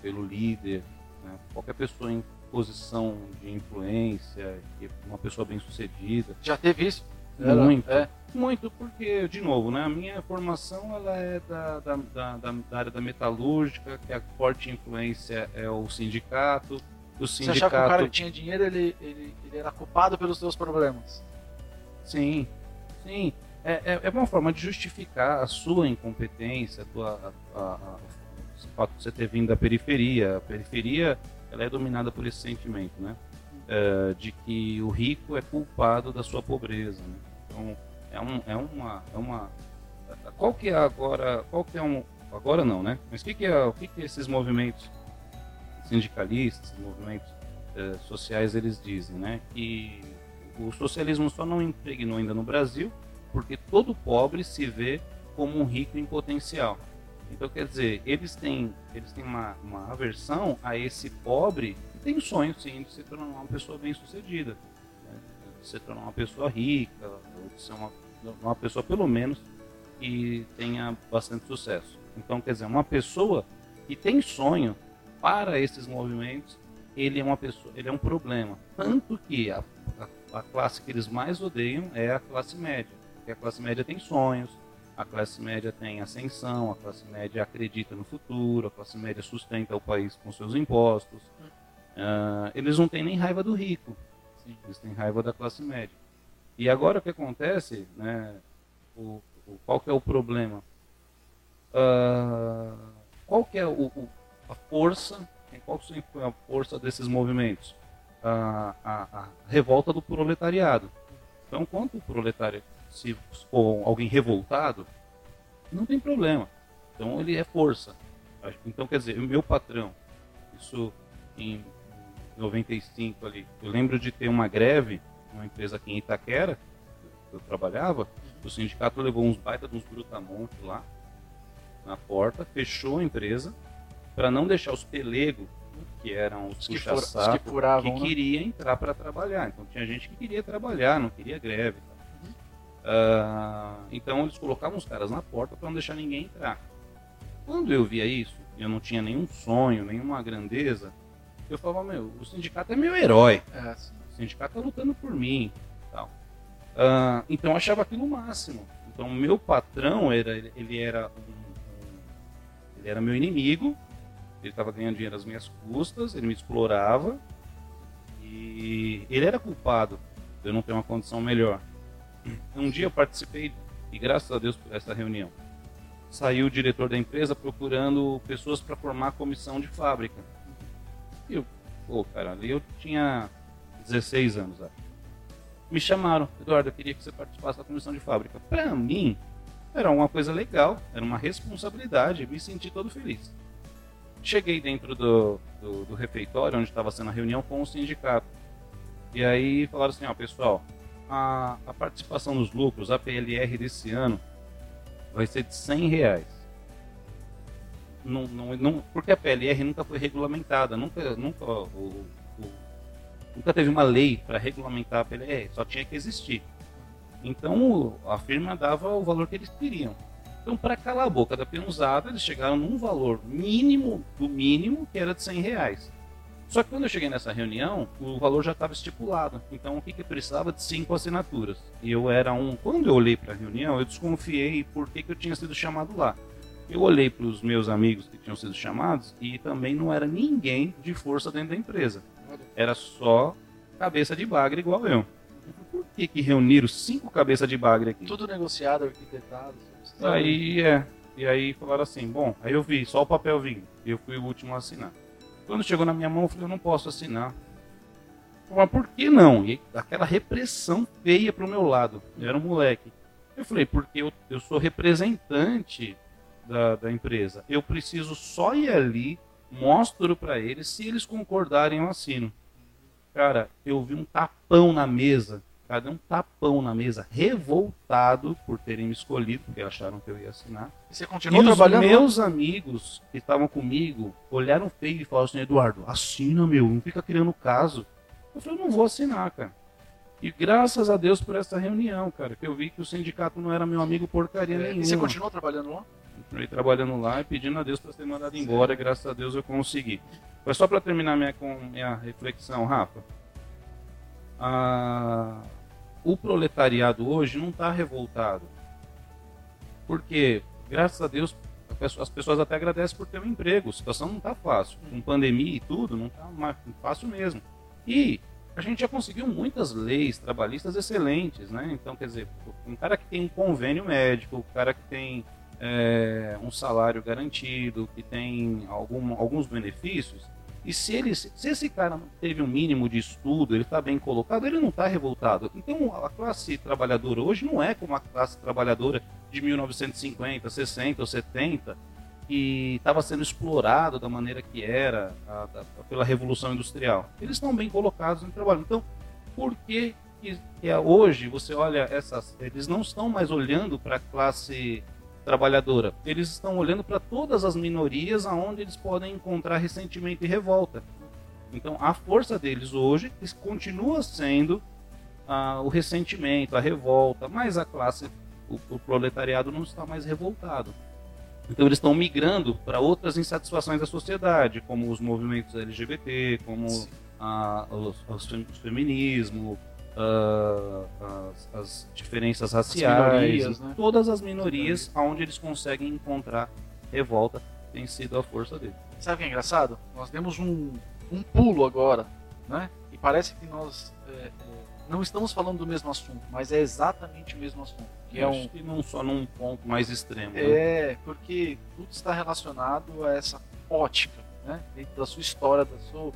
pelo líder, né? qualquer pessoa em posição de influência, uma pessoa bem sucedida. Já teve isso? Muito. É. Muito porque, de novo, né, a minha formação ela é da, da, da, da, área da metalúrgica, que a forte influência é o sindicato. O sindicato... Você achava que o cara que tinha dinheiro, ele, ele, ele era culpado pelos seus problemas? Sim, sim. É, é, é, uma forma de justificar a sua incompetência, a tua, a, a, a, o fato de você ter vindo da periferia. A periferia ela é dominada por esse sentimento, né? É, de que o rico é culpado da sua pobreza. Né? Então, é, um, é uma, é uma. Qual que é agora? Qual que é um? Agora não, né? Mas o que, que é? O que, que esses movimentos sindicalistas, movimentos é, sociais, eles dizem, né? Que o socialismo só não impregnou ainda no Brasil porque todo pobre se vê como um rico em potencial. Então, quer dizer, eles têm, eles têm uma, uma aversão a esse pobre que tem sonho, sim, de se tornar uma pessoa bem-sucedida, se tornar uma pessoa rica, ou de ser uma, uma pessoa, pelo menos, que tenha bastante sucesso. Então, quer dizer, uma pessoa que tem sonho para esses movimentos, ele é uma pessoa, ele é um problema. Tanto que a, a, a classe que eles mais odeiam é a classe média porque a classe média tem sonhos, a classe média tem ascensão, a classe média acredita no futuro, a classe média sustenta o país com seus impostos. Uh, eles não têm nem raiva do rico, eles têm raiva da classe média. E agora o que acontece, né, o, o qual que é o problema? Uh, qual que é o, o, a força, qual que foi a força desses movimentos? Uh, a, a revolta do proletariado. Então, quando o proletário se for alguém revoltado, não tem problema. Então ele é força. Então quer dizer, o meu patrão, isso em 95 ali, eu lembro de ter uma greve, uma empresa aqui em Itaquera, que eu trabalhava, o sindicato levou uns baita de uns brutamontes lá na porta, fechou a empresa para não deixar os pelegos, que eram os, os que, que, que né? queria entrar para trabalhar. Então tinha gente que queria trabalhar, não queria greve. Uh, então eles colocavam os caras na porta para não deixar ninguém entrar. Quando eu via isso, eu não tinha nenhum sonho, nenhuma grandeza, eu falava, meu, o sindicato é meu herói. É, o sindicato tá lutando por mim. Tal. Uh, então eu achava aquilo o máximo. Então meu patrão, era, ele, era um, ele era meu inimigo, ele estava ganhando dinheiro às minhas custas, ele me explorava e ele era culpado de eu não ter uma condição melhor. Um dia eu participei, e graças a Deus por essa reunião, saiu o diretor da empresa procurando pessoas para formar a comissão de fábrica. Eu, pô, cara, ali eu tinha 16 anos. Me chamaram, Eduardo, eu queria que você participasse da comissão de fábrica. Para mim, era uma coisa legal, era uma responsabilidade, me senti todo feliz. Cheguei dentro do, do, do refeitório, onde estava sendo a reunião com o sindicato. E aí falaram assim, ó, pessoal, a, a participação nos lucros, a PLR desse ano, vai ser de 100 reais. Não, não, não, porque a PLR nunca foi regulamentada, nunca, nunca, o, o, nunca teve uma lei para regulamentar a PLR, só tinha que existir. Então a firma dava o valor que eles queriam. Então, para calar a boca da peãozada, eles chegaram num valor mínimo do mínimo, que era de 100 reais. Só que quando eu cheguei nessa reunião, o valor já estava estipulado. Então o que, que precisava de cinco assinaturas. E eu era um. Quando eu olhei para a reunião, eu desconfiei por que, que eu tinha sido chamado lá. Eu olhei para os meus amigos que tinham sido chamados e também não era ninguém de força dentro da empresa. Era só cabeça de bagre igual eu. Por que, que reuniram cinco cabeças de bagre aqui? Tudo negociado, arquitetado. Aí é. E aí falaram assim, bom, aí eu vi só o papel vindo. E eu fui o último a assinar. Quando chegou na minha mão, eu falei, eu não posso assinar. Mas por que não? E aquela repressão feia pro meu lado. Eu era um moleque. Eu falei, porque eu, eu sou representante da, da empresa. Eu preciso só ir ali, mostro para eles, se eles concordarem, eu assino. Cara, eu vi um tapão na mesa Cadê um tapão na mesa, revoltado por terem me escolhido, porque acharam que eu ia assinar. E você continuou e trabalhando? Os meus amigos que estavam comigo olharam feio e falaram assim: Eduardo, assina, meu, não fica criando caso. Eu falei: não vou assinar, cara. E graças a Deus por essa reunião, cara, que eu vi que o sindicato não era meu amigo porcaria é, nenhuma. E você continuou trabalhando lá? Continuei trabalhando lá e pedindo a Deus para ser mandado embora, e graças a Deus eu consegui. Foi só para terminar minha, minha reflexão, Rafa. O proletariado hoje não está revoltado. Porque, graças a Deus, as pessoas até agradecem por ter um emprego. A situação não está fácil. Com pandemia e tudo, não está fácil mesmo. E a gente já conseguiu muitas leis trabalhistas excelentes, né? Então, quer dizer, um cara que tem um convênio médico, um cara que tem é, um salário garantido, que tem algum, alguns benefícios, e se, ele, se esse cara teve um mínimo de estudo, ele está bem colocado, ele não está revoltado. Então a classe trabalhadora hoje não é como a classe trabalhadora de 1950, 60 ou 70, que estava sendo explorado da maneira que era a, a, pela Revolução Industrial. Eles estão bem colocados no trabalho. Então, por que, que, que hoje você olha essas. Eles não estão mais olhando para a classe trabalhadora. Eles estão olhando para todas as minorias aonde eles podem encontrar ressentimento e revolta. Então, a força deles hoje continua sendo ah, o ressentimento, a revolta, mas a classe, o, o proletariado não está mais revoltado. Então, eles estão migrando para outras insatisfações da sociedade, como os movimentos LGBT, como ah, os, os, o feminismo, uh, as, as, diferenças raciais, as né? todas as minorias, aonde eles conseguem encontrar revolta, tem sido a força dele. Sabe o que é engraçado? Nós demos um, um pulo agora, né? E parece que nós é, é, não estamos falando do mesmo assunto, mas é exatamente o mesmo assunto. Que é um... que não só num ponto mais extremo. Né? É, né? porque tudo está relacionado a essa ótica, né? Dentro da sua história, da sua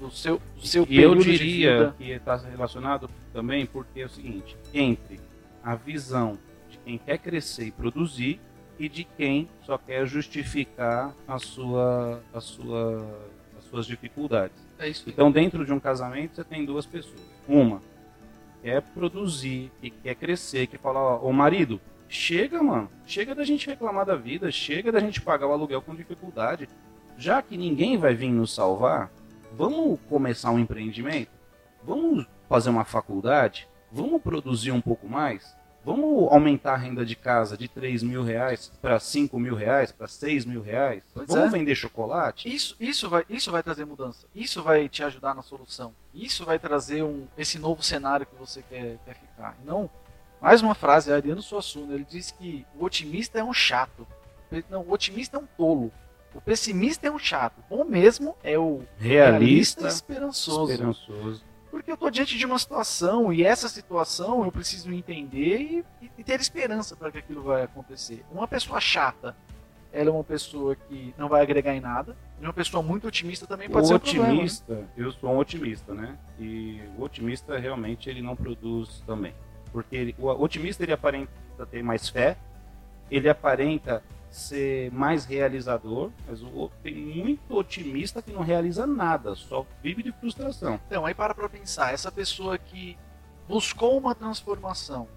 do seu, do seu e eu diria que está relacionado também porque é o seguinte, entre a visão de quem quer crescer e produzir e de quem só quer justificar a sua, a sua, as suas dificuldades. É isso. Então, dentro de um casamento, você tem duas pessoas. Uma quer produzir, que quer crescer, que fala, ó, ô marido, chega, mano, chega da gente reclamar da vida, chega da gente pagar o aluguel com dificuldade. Já que ninguém vai vir nos salvar, vamos começar um empreendimento? Vamos fazer uma faculdade? Vamos produzir um pouco mais? Vamos aumentar a renda de casa de 3 mil reais para 5 mil reais, para 6 mil reais? Pois Vamos é. vender chocolate? Isso, isso, vai, isso vai trazer mudança. Isso vai te ajudar na solução. Isso vai trazer um, esse novo cenário que você quer, quer ficar. Não, mais uma frase, Ariano Suassuna, ele diz que o otimista é um chato. Não, o otimista é um tolo. O pessimista é um chato. O bom mesmo é o realista, realista esperançoso. esperançoso. Porque eu estou diante de uma situação e essa situação eu preciso entender e, e ter esperança para que aquilo vai acontecer. Uma pessoa chata, ela é uma pessoa que não vai agregar em nada. E uma pessoa muito otimista também pode o ser um otimista, problema, né? eu sou um otimista, né? E o otimista realmente ele não produz também. Porque ele, o otimista ele aparenta ter mais fé, ele aparenta ser mais realizador, mas o, tem muito otimista que não realiza nada, só vive de frustração. Então, aí para para pensar, essa pessoa que buscou uma transformação,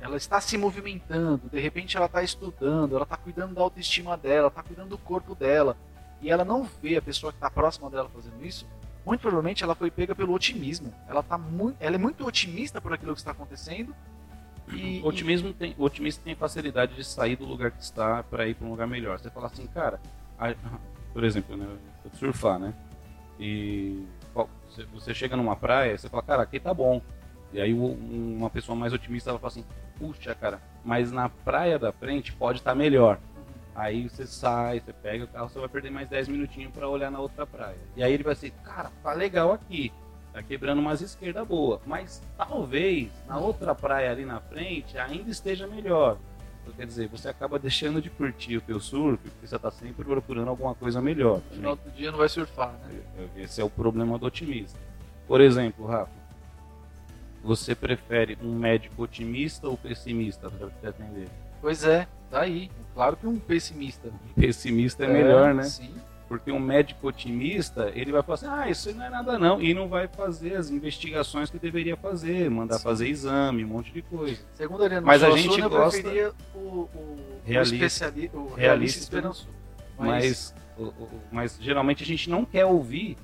ela está se movimentando, de repente ela está estudando, ela está cuidando da autoestima dela, está cuidando do corpo dela, e ela não vê a pessoa que está próxima dela fazendo isso, muito provavelmente ela foi pega pelo otimismo. Ela, tá muito, ela é muito otimista por aquilo que está acontecendo e, o, otimismo tem, o otimista tem facilidade de sair do lugar que está para ir para um lugar melhor. Você fala assim, cara, a, [LAUGHS] por exemplo, né, surfar, né? E você chega numa praia, você fala, cara, aqui tá bom. E aí uma pessoa mais otimista ela fala assim, puxa, cara, mas na praia da frente pode estar tá melhor. Aí você sai, você pega o carro, você vai perder mais 10 minutinhos para olhar na outra praia. E aí ele vai assim, cara, tá legal aqui. Tá quebrando umas esquerda boa. Mas talvez na outra praia ali na frente ainda esteja melhor. Então, quer dizer, você acaba deixando de curtir o teu surf porque você está sempre procurando alguma coisa melhor. No final do dia não vai surfar, né? É, esse é o problema do otimista. Por exemplo, Rafa, você prefere um médico otimista ou pessimista para te atender? Pois é, tá aí. Claro que um pessimista. Um pessimista é, é melhor, né? Sim. Porque um médico otimista, ele vai falar assim, ah, isso não é nada não, e não vai fazer as investigações que deveria fazer, mandar Sim. fazer exame, um monte de coisa. Segundo ele, Mas a gente gosta... eu o, o, realista, o, especialista, o realista, realista esperançoso. Mas... Mas, mas geralmente a gente não quer ouvir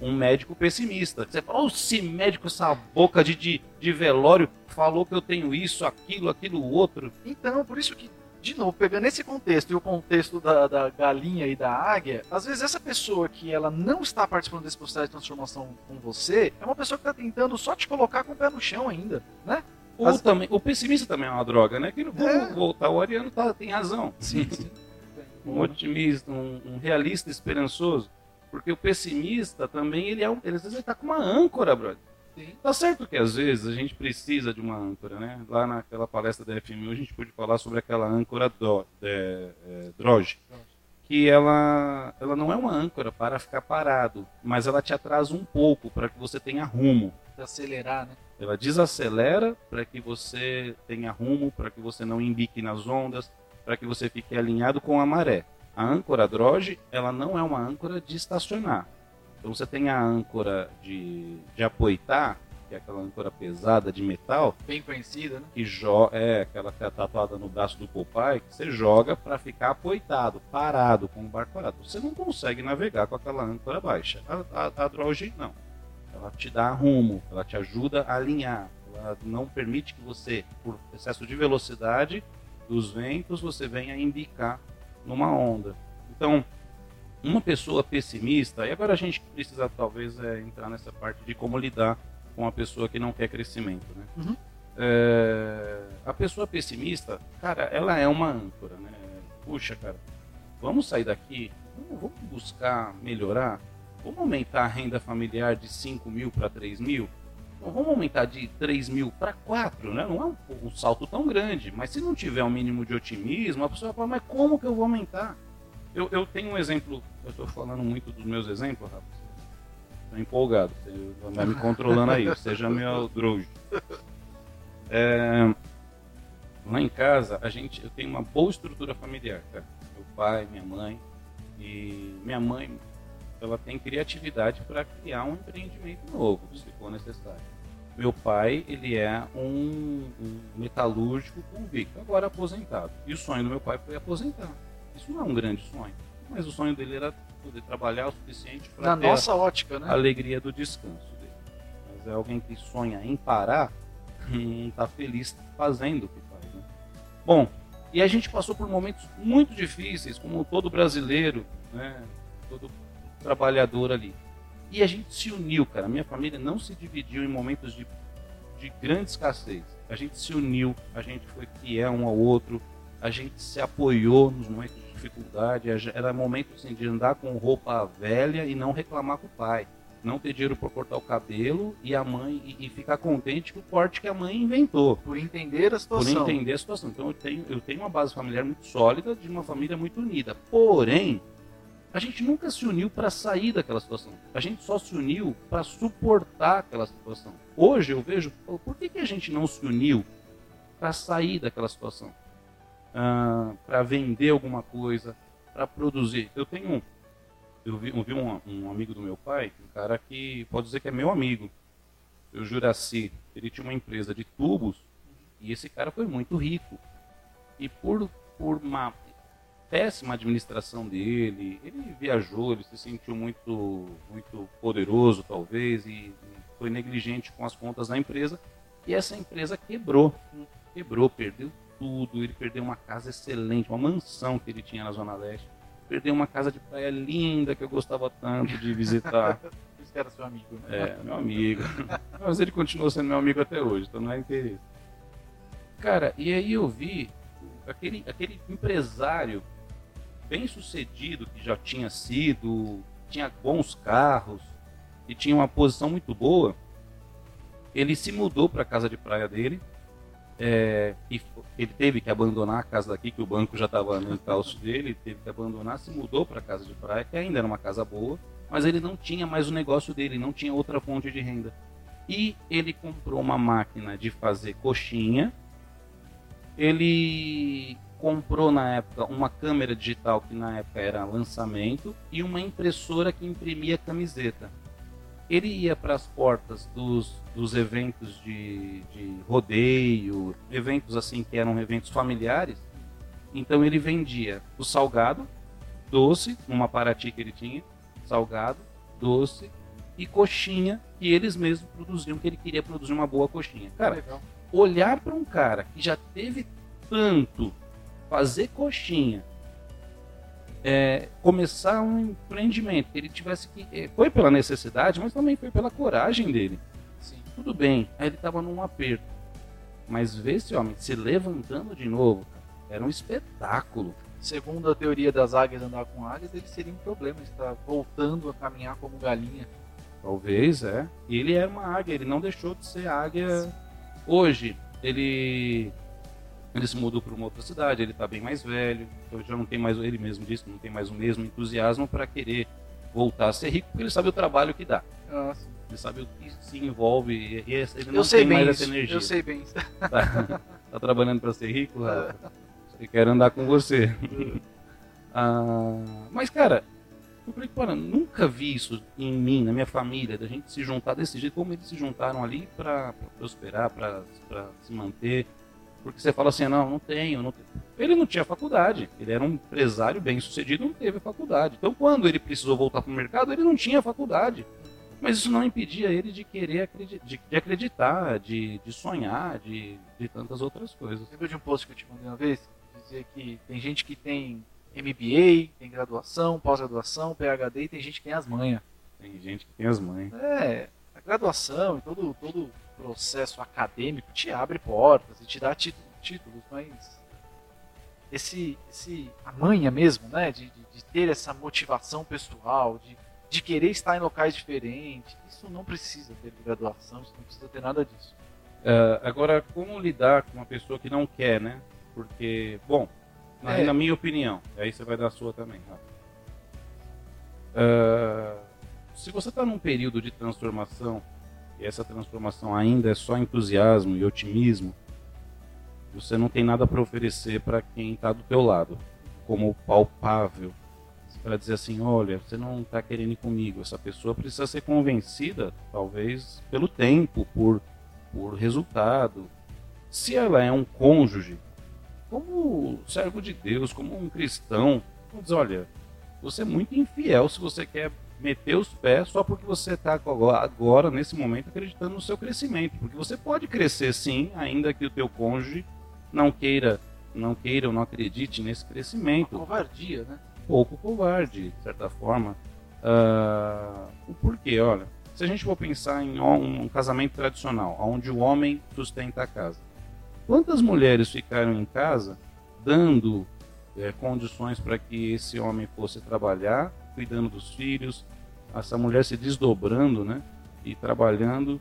um médico pessimista. Você fala, oh, esse médico, essa boca de, de, de velório, falou que eu tenho isso, aquilo, aquilo, outro. Então, por isso que de novo, pegando esse contexto e o contexto da, da, galinha e da águia, às vezes essa pessoa que ela não está participando desse processo de transformação com você é uma pessoa que está tentando só te colocar com o pé no chão ainda, né? Ou As... também, o pessimista também é uma droga, né? Que vamos é. voltar, o Ariano tá, tem razão. Sim, [LAUGHS] sim. um otimista, um, um, realista esperançoso. Porque o pessimista também, ele é um, ele, às vezes ele tá com uma âncora, brother. Sim. Tá certo que às vezes a gente precisa de uma âncora, né? Lá naquela palestra da FMU a gente pôde falar sobre aquela âncora do, de, é, Droge, que ela, ela não é uma âncora para ficar parado, mas ela te atrasa um pouco para que você tenha rumo. Para acelerar, né? Ela desacelera para que você tenha rumo, para que você não embique nas ondas, para que você fique alinhado com a maré. A âncora Droge, ela não é uma âncora de estacionar então você tem a âncora de, de apoitar, que é aquela âncora pesada de metal. Bem conhecida, né? Que é aquela que é tatuada no braço do Popeye, que você joga para ficar apoitado, parado, com o barco parado. Você não consegue navegar com aquela âncora baixa. A, a, a Droge não. Ela te dá rumo, ela te ajuda a alinhar. Ela não permite que você, por excesso de velocidade dos ventos, você venha indicar numa onda. Então, uma pessoa pessimista, e agora a gente precisa talvez é, entrar nessa parte de como lidar com a pessoa que não quer crescimento, né? Uhum. É, a pessoa pessimista, cara, ela é uma âncora, né? Puxa, cara, vamos sair daqui, vamos buscar melhorar, vamos aumentar a renda familiar de 5 mil para 3 mil, vamos aumentar de 3 mil para 4, né? Não é um, um salto tão grande, mas se não tiver um mínimo de otimismo, a pessoa fala, mas como que eu vou aumentar? Eu, eu tenho um exemplo, eu estou falando muito dos meus exemplos, Rafa. Estou empolgado, vai me controlando aí, seja meu droge. É, lá em casa, a gente, eu tenho uma boa estrutura familiar, cara. Meu pai, minha mãe. E minha mãe, ela tem criatividade para criar um empreendimento novo, se for necessário. Meu pai, ele é um, um metalúrgico convicto, agora aposentado. E o sonho do meu pai foi aposentar. Isso não é um grande sonho, mas o sonho dele era poder trabalhar o suficiente para ter nossa ótica, né? a alegria do descanso dele. Mas é alguém que sonha em parar, não está feliz fazendo o que faz. Né? Bom, e a gente passou por momentos muito difíceis, como todo brasileiro, né? todo trabalhador ali. E a gente se uniu, cara. Minha família não se dividiu em momentos de, de grande escassez. A gente se uniu, a gente foi fiel um ao outro, a gente se apoiou nos momentos de dificuldade, era momento assim, de andar com roupa velha e não reclamar com o pai. Não ter dinheiro para cortar o cabelo e a mãe e, e, ficar contente com o corte que a mãe inventou. Por entender a situação. Por entender a situação. Então eu tenho, eu tenho uma base familiar muito sólida, de uma família muito unida. Porém, a gente nunca se uniu para sair daquela situação. A gente só se uniu para suportar aquela situação. Hoje eu vejo, por que, que a gente não se uniu para sair daquela situação? Ah, para vender alguma coisa, para produzir. Eu tenho um, eu vi, eu vi um, um, amigo do meu pai, um cara que pode dizer que é meu amigo, o Juraci. Ele tinha uma empresa de tubos e esse cara foi muito rico. E por, por uma péssima administração dele, ele viajou, ele se sentiu muito, muito poderoso, talvez, e, foi negligente com as contas da empresa. E essa empresa quebrou. Quebrou, perdeu tudo, ele perdeu uma casa excelente, uma mansão que ele tinha na Zona Leste. Perdeu uma casa de praia linda que eu gostava tanto de visitar. [LAUGHS] Esse era seu amigo, né? É, meu amigo. [LAUGHS] Mas ele continua sendo meu amigo até hoje, então não é interesse. Cara, e aí eu vi aquele, aquele empresário bem sucedido que já tinha sido, tinha bons carros e tinha uma posição muito boa. Ele se mudou para a casa de praia dele é, e ele teve que abandonar a casa daqui, que o banco já estava no encalço dele, ele teve que abandonar, se mudou para a casa de praia, que ainda era uma casa boa, mas ele não tinha mais o negócio dele, não tinha outra fonte de renda. E ele comprou uma máquina de fazer coxinha, ele comprou na época uma câmera digital que na época era lançamento e uma impressora que imprimia camiseta ele ia para as portas dos, dos eventos de, de rodeio, eventos assim que eram eventos familiares. Então ele vendia o salgado, doce, uma Paraty que ele tinha, salgado, doce e coxinha que eles mesmos produziam, que ele queria produzir uma boa coxinha. Cara, olhar para um cara que já teve tanto fazer coxinha, é, começar um empreendimento, ele tivesse que. É, foi pela necessidade, mas também foi pela coragem dele. Sim. Tudo bem, aí ele estava num aperto. Mas ver esse homem se levantando de novo, era um espetáculo. Segundo a teoria das águias andar com águias, ele seria um problema, estar voltando a caminhar como galinha. Talvez, é. E ele era uma águia, ele não deixou de ser águia. Sim. Hoje, ele ele se mudou para uma outra cidade, ele está bem mais velho, então já não tem mais, ele mesmo disse, não tem mais o mesmo entusiasmo para querer voltar a ser rico, porque ele sabe o trabalho que dá. Ah, ele sabe o que se envolve e ele não eu tem mais essa energia. Eu sei bem. Tá, [LAUGHS] tá trabalhando para ser rico? Rafa? Ele quer andar com você. [LAUGHS] ah, mas, cara, eu falei, cara, nunca vi isso em mim, na minha família, da gente se juntar desse jeito, como eles se juntaram ali para prosperar, para se manter. Porque você fala assim, não, não tenho, não tenho. Ele não tinha faculdade, ele era um empresário bem sucedido, não teve faculdade. Então, quando ele precisou voltar para o mercado, ele não tinha faculdade. Mas isso não impedia ele de querer acreditar, de, de acreditar, de, de sonhar, de, de tantas outras coisas. Lembra de um post que eu te mandei uma vez? Dizer que tem gente que tem MBA, tem graduação, pós-graduação, PhD e tem gente que tem as manhas. Tem gente que tem as manhas. É, a graduação e todo, todo processo acadêmico te abre portas e te dá títulos, mas esse, esse a manha mesmo, né, de, de, de, ter essa motivação pessoal, de, de querer estar em locais diferentes, isso não precisa ter graduação, isso não precisa ter nada disso. Uh, agora, como lidar com uma pessoa que não quer, né? Porque, bom, na, é. na minha opinião, aí você vai dar a sua também. Uh, se você está num período de transformação e essa transformação ainda é só entusiasmo e otimismo, você não tem nada para oferecer para quem está do teu lado, como palpável, para dizer assim, olha, você não está querendo ir comigo. Essa pessoa precisa ser convencida, talvez pelo tempo, por, por resultado. Se ela é um cônjuge, como servo de Deus, como um cristão, diz, olha, você é muito infiel se você quer meter os pés só porque você está agora, nesse momento, acreditando no seu crescimento. Porque você pode crescer sim, ainda que o teu cônjuge não queira, não queira ou não acredite nesse crescimento. Uma covardia, né? Pouco covarde, de certa forma. Uh, o porquê? Olha, se a gente for pensar em um, um casamento tradicional, onde o homem sustenta a casa, quantas mulheres ficaram em casa dando é, condições para que esse homem fosse trabalhar, cuidando dos filhos, essa mulher se desdobrando, né? E trabalhando,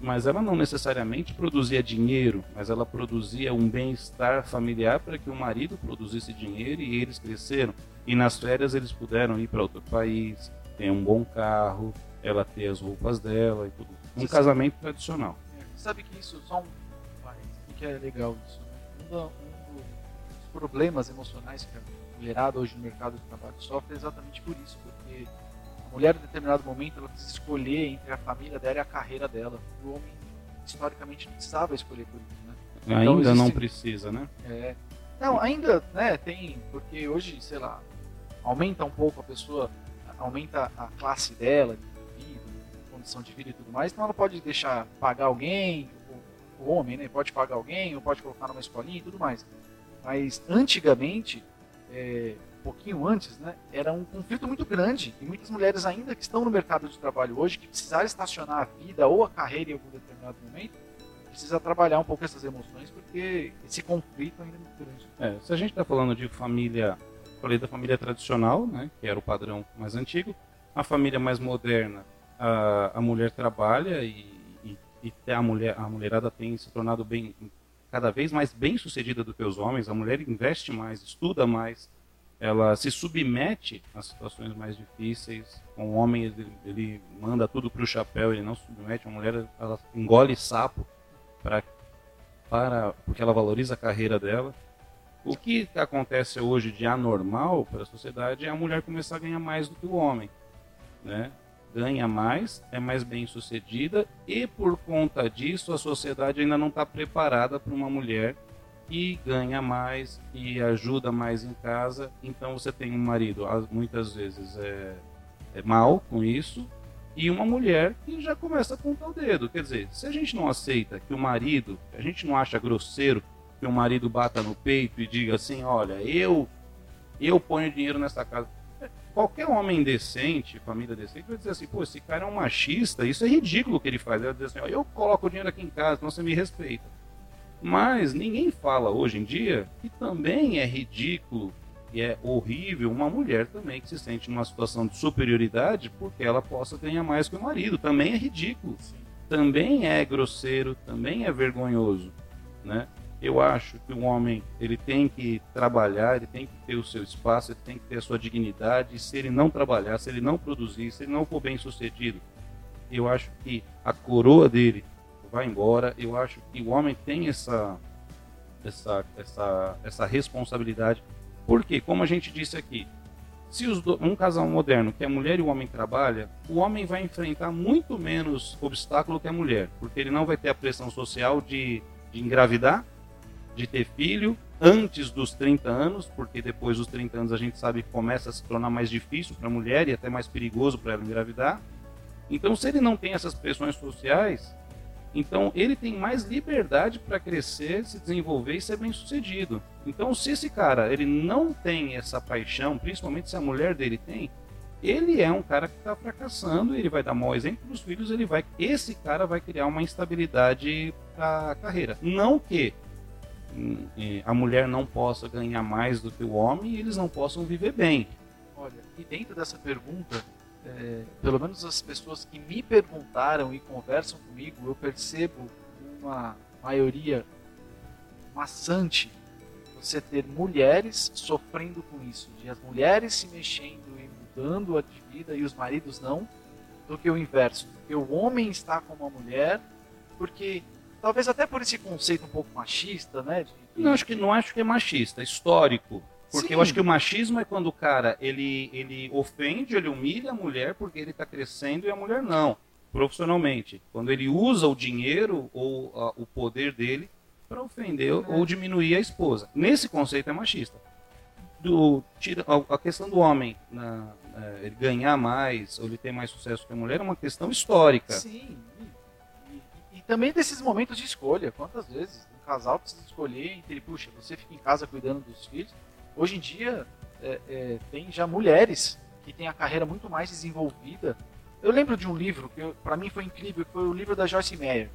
mas ela não necessariamente produzia dinheiro, mas ela produzia um bem-estar familiar para que o marido produzisse dinheiro e eles cresceram. E nas férias eles puderam ir para outro país, ter um bom carro, ela ter as roupas dela e tudo. Um Você casamento sabe, tradicional. É, sabe que isso só um que é legal isso. Né? Um dos problemas emocionais que a mulherada hoje no mercado de trabalho sofre é exatamente por isso, porque a mulher, em determinado momento, ela precisa escolher entre a família dela e a carreira dela. O homem, historicamente, não precisava escolher por isso, né? Então, ainda existe... não precisa, né? É. Não, ainda, né, tem, porque hoje, sei lá, aumenta um pouco a pessoa, aumenta a classe dela, de vida, condição de vida e tudo mais, então ela pode deixar pagar alguém, o homem, né, pode pagar alguém, ou pode colocar numa escolinha e tudo mais. Mas antigamente, é, um pouquinho antes, né, era um conflito muito grande. E muitas mulheres ainda que estão no mercado de trabalho hoje, que precisaram estacionar a vida ou a carreira em algum determinado momento, precisa trabalhar um pouco essas emoções, porque esse conflito ainda é muito grande. É, se a gente está falando de família, falei da família tradicional, né, que era o padrão mais antigo, a família mais moderna, a, a mulher trabalha e, e, e a, mulher, a mulherada tem se tornado bem cada vez mais bem sucedida do que os homens, a mulher investe mais, estuda mais, ela se submete a situações mais difíceis. O homem ele, ele manda tudo para o chapéu, ele não se submete. A mulher ela engole sapo para para porque ela valoriza a carreira dela. O que acontece hoje de anormal para a sociedade é a mulher começar a ganhar mais do que o homem, né? Ganha mais, é mais bem sucedida e por conta disso a sociedade ainda não está preparada para uma mulher e ganha mais e ajuda mais em casa. Então você tem um marido, muitas vezes é, é mal com isso, e uma mulher que já começa a apontar o dedo. Quer dizer, se a gente não aceita que o marido, a gente não acha grosseiro que o marido bata no peito e diga assim, olha, eu eu ponho dinheiro nessa casa. Qualquer homem decente, família decente, vai dizer assim, pô, esse cara é um machista, isso é ridículo o que ele faz. Ele vai dizer assim, ó, eu coloco o dinheiro aqui em casa, então você me respeita. Mas ninguém fala hoje em dia que também é ridículo e é horrível uma mulher também que se sente numa situação de superioridade porque ela possa ganhar mais que o marido. Também é ridículo. Também é grosseiro, também é vergonhoso, né? Eu acho que o homem ele tem que trabalhar, ele tem que ter o seu espaço, ele tem que ter a sua dignidade. E se ele não trabalhar, se ele não produzir, se ele não for bem sucedido, eu acho que a coroa dele vai embora. Eu acho que o homem tem essa essa essa essa responsabilidade, porque como a gente disse aqui, se do, um casal moderno que a mulher e o homem trabalha, o homem vai enfrentar muito menos obstáculo que a mulher, porque ele não vai ter a pressão social de, de engravidar, de ter filho antes dos 30 anos, porque depois dos 30 anos a gente sabe que começa a se tornar mais difícil para a mulher e até mais perigoso para ela engravidar. Então, se ele não tem essas pressões sociais, então ele tem mais liberdade para crescer, se desenvolver e ser bem sucedido. Então, se esse cara ele não tem essa paixão, principalmente se a mulher dele tem, ele é um cara que está fracassando, ele vai dar mau exemplo para os filhos, ele vai, esse cara vai criar uma instabilidade para a carreira. Não que a mulher não possa ganhar mais do que o homem e eles não possam viver bem. Olha, e dentro dessa pergunta, é, pelo menos as pessoas que me perguntaram e conversam comigo, eu percebo uma maioria maçante você ter mulheres sofrendo com isso, de as mulheres se mexendo e mudando a vida e os maridos não, do que o inverso, que o homem está com uma mulher, porque Talvez até por esse conceito um pouco machista, né? De. Não, acho que, não acho que é machista, é histórico. Porque Sim. eu acho que o machismo é quando o cara ele, ele ofende, ele humilha a mulher porque ele está crescendo e a mulher não, profissionalmente. Quando ele usa o dinheiro ou a, o poder dele para ofender é. ou diminuir a esposa. Nesse conceito é machista. Do, tira, a, a questão do homem na, é, ele ganhar mais ou ele ter mais sucesso que a mulher é uma questão histórica. Sim, também desses momentos de escolha. Quantas vezes um casal precisa escolher entre, puxa, você fica em casa cuidando dos filhos. Hoje em dia, é, é, tem já mulheres que têm a carreira muito mais desenvolvida. Eu lembro de um livro que para mim foi incrível, que foi o livro da Joyce Meyer.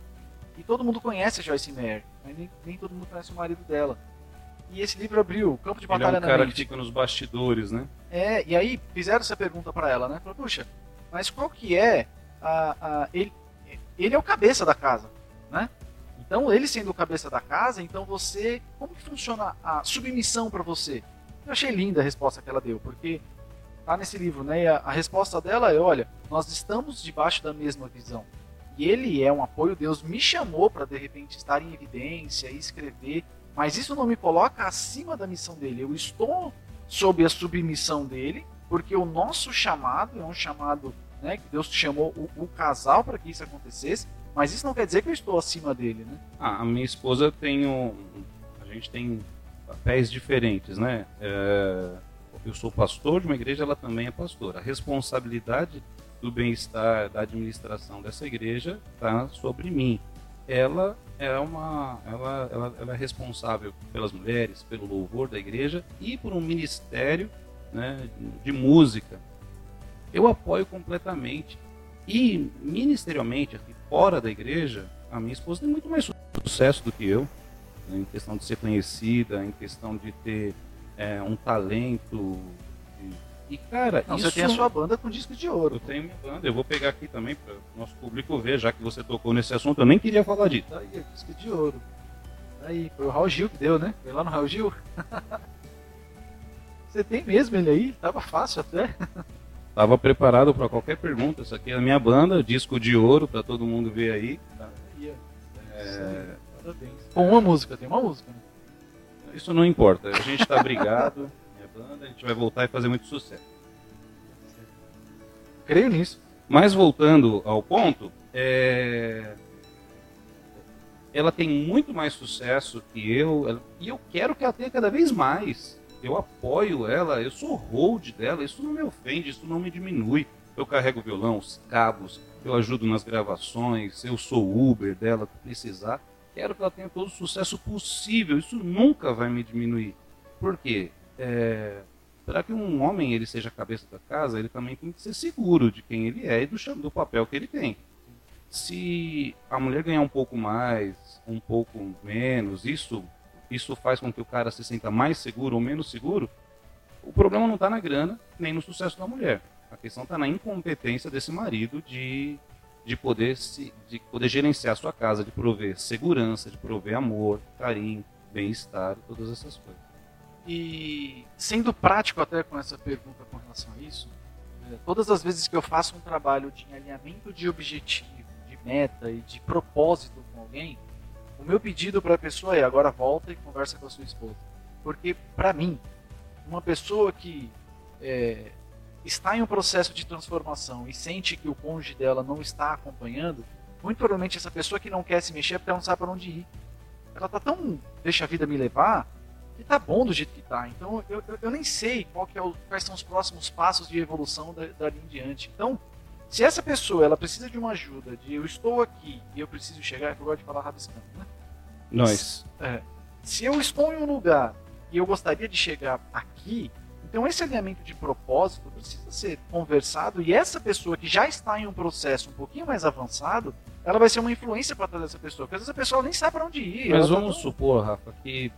E todo mundo conhece a Joyce Meyer, mas nem, nem todo mundo conhece o marido dela. E esse livro abriu o campo de batalha Ele é um cara que fica nos bastidores, né? É, e aí fizeram essa pergunta para ela, né? Falou, puxa, mas qual que é a, a ele, ele é o cabeça da casa, né? Então, ele sendo o cabeça da casa, então você, como que funciona a submissão para você? Eu achei linda a resposta que ela deu, porque tá nesse livro, né? A, a resposta dela é, olha, nós estamos debaixo da mesma visão. E ele é um apoio, Deus me chamou para de repente estar em evidência e escrever, mas isso não me coloca acima da missão dele. Eu estou sob a submissão dele, porque o nosso chamado é um chamado né, que Deus chamou o, o casal para que isso acontecesse, mas isso não quer dizer que eu estou acima dele, né? Ah, a minha esposa tem um, a gente tem papéis diferentes, né? É, eu sou pastor de uma igreja, ela também é pastora. A responsabilidade do bem-estar, da administração dessa igreja está sobre mim. Ela é uma, ela, ela, ela, é responsável pelas mulheres, pelo louvor da igreja e por um ministério né, de música eu apoio completamente. E ministerialmente, aqui fora da igreja, a minha esposa tem muito mais sucesso do que eu, né, em questão de ser conhecida, em questão de ter é, um talento. E, cara, Não, isso... você tem a sua banda com disco de ouro. Eu tenho minha banda, eu vou pegar aqui também para o nosso público ver, já que você tocou nesse assunto, eu nem queria falar disso. Tá aí, disco de ouro. Tá aí, foi o Raul Gil que deu, né? Foi lá no Raul Gil. [LAUGHS] você tem mesmo ele aí? Tava fácil até. [LAUGHS] Estava preparado para qualquer pergunta. Isso aqui é a minha banda, disco de ouro para todo mundo ver aí. É... Com uma música, tem uma música. Né? Isso não importa. A gente está brigado, [LAUGHS] minha banda, a gente vai voltar e fazer muito sucesso. Creio nisso. Mas voltando ao ponto, é... ela tem muito mais sucesso que eu, e eu quero que ela tenha cada vez mais eu apoio ela, eu sou hold dela, isso não me ofende, isso não me diminui. Eu carrego o violão, os cabos, eu ajudo nas gravações, eu sou Uber dela, precisar. quero que ela tenha todo o sucesso possível. Isso nunca vai me diminuir. Por quê? É, para que um homem ele seja a cabeça da casa, ele também tem que ser seguro de quem ele é e do, do papel que ele tem. Se a mulher ganhar um pouco mais, um pouco menos, isso isso faz com que o cara se sinta mais seguro ou menos seguro, o problema não está na grana nem no sucesso da mulher. A questão está na incompetência desse marido de, de, poder se, de poder gerenciar a sua casa, de prover segurança, de prover amor, carinho, bem-estar, todas essas coisas. E sendo prático até com essa pergunta com relação a isso, é, todas as vezes que eu faço um trabalho de alinhamento de objetivo, de meta e de propósito com alguém, o meu pedido para a pessoa é agora volta e conversa com a sua esposa. Porque, para mim, uma pessoa que é, está em um processo de transformação e sente que o cônjuge dela não está acompanhando, muito provavelmente essa pessoa que não quer se mexer é porque ela não sabe para onde ir. Ela tá tão deixa a vida me levar que tá bom do jeito que tá. Então eu, eu, eu nem sei é o, quais são os próximos passos de evolução da, dali em diante. Então, se essa pessoa ela precisa de uma ajuda, de eu estou aqui e eu preciso chegar, é eu gosto de falar rabiscando, né? Nós. É, se eu estou em um lugar e eu gostaria de chegar aqui, então esse alinhamento de propósito precisa ser conversado e essa pessoa que já está em um processo um pouquinho mais avançado, ela vai ser uma influência para toda essa pessoa, porque às vezes a pessoa nem sabe para onde ir. Mas tá vamos tá... supor, Rafa, que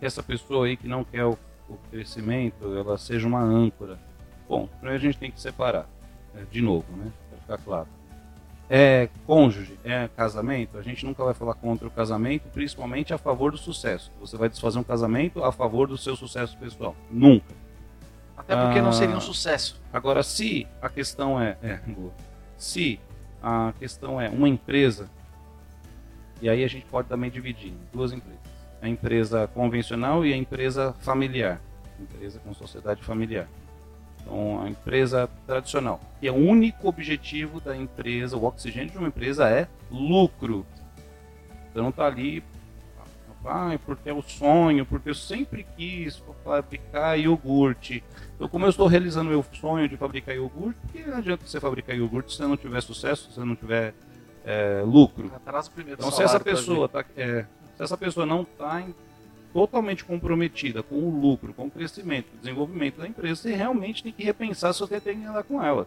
essa pessoa aí que não quer o, o crescimento, ela seja uma âncora. Bom, primeiro a gente tem que separar, é, de novo, né? Para ficar claro é cônjuge, é casamento, a gente nunca vai falar contra o casamento, principalmente a favor do sucesso. Você vai desfazer um casamento a favor do seu sucesso pessoal. Nunca. Até porque ah, não seria um sucesso. Agora, se a questão é, é, se a questão é uma empresa, e aí a gente pode também dividir em duas empresas. A empresa convencional e a empresa familiar. Empresa com sociedade familiar. Então, a empresa tradicional. E o único objetivo da empresa, o oxigênio de uma empresa é lucro. Então, está ali, ah, porque é o sonho, porque eu sempre quis fabricar iogurte. Então, como eu estou realizando meu sonho de fabricar iogurte, que não adianta você fabricar iogurte se você não tiver sucesso, se você não tiver é, lucro. Então, se essa pessoa tá, é, se essa pessoa não está totalmente comprometida com o lucro, com o crescimento, o desenvolvimento da empresa, você realmente tem que repensar se você tem que andar com ela.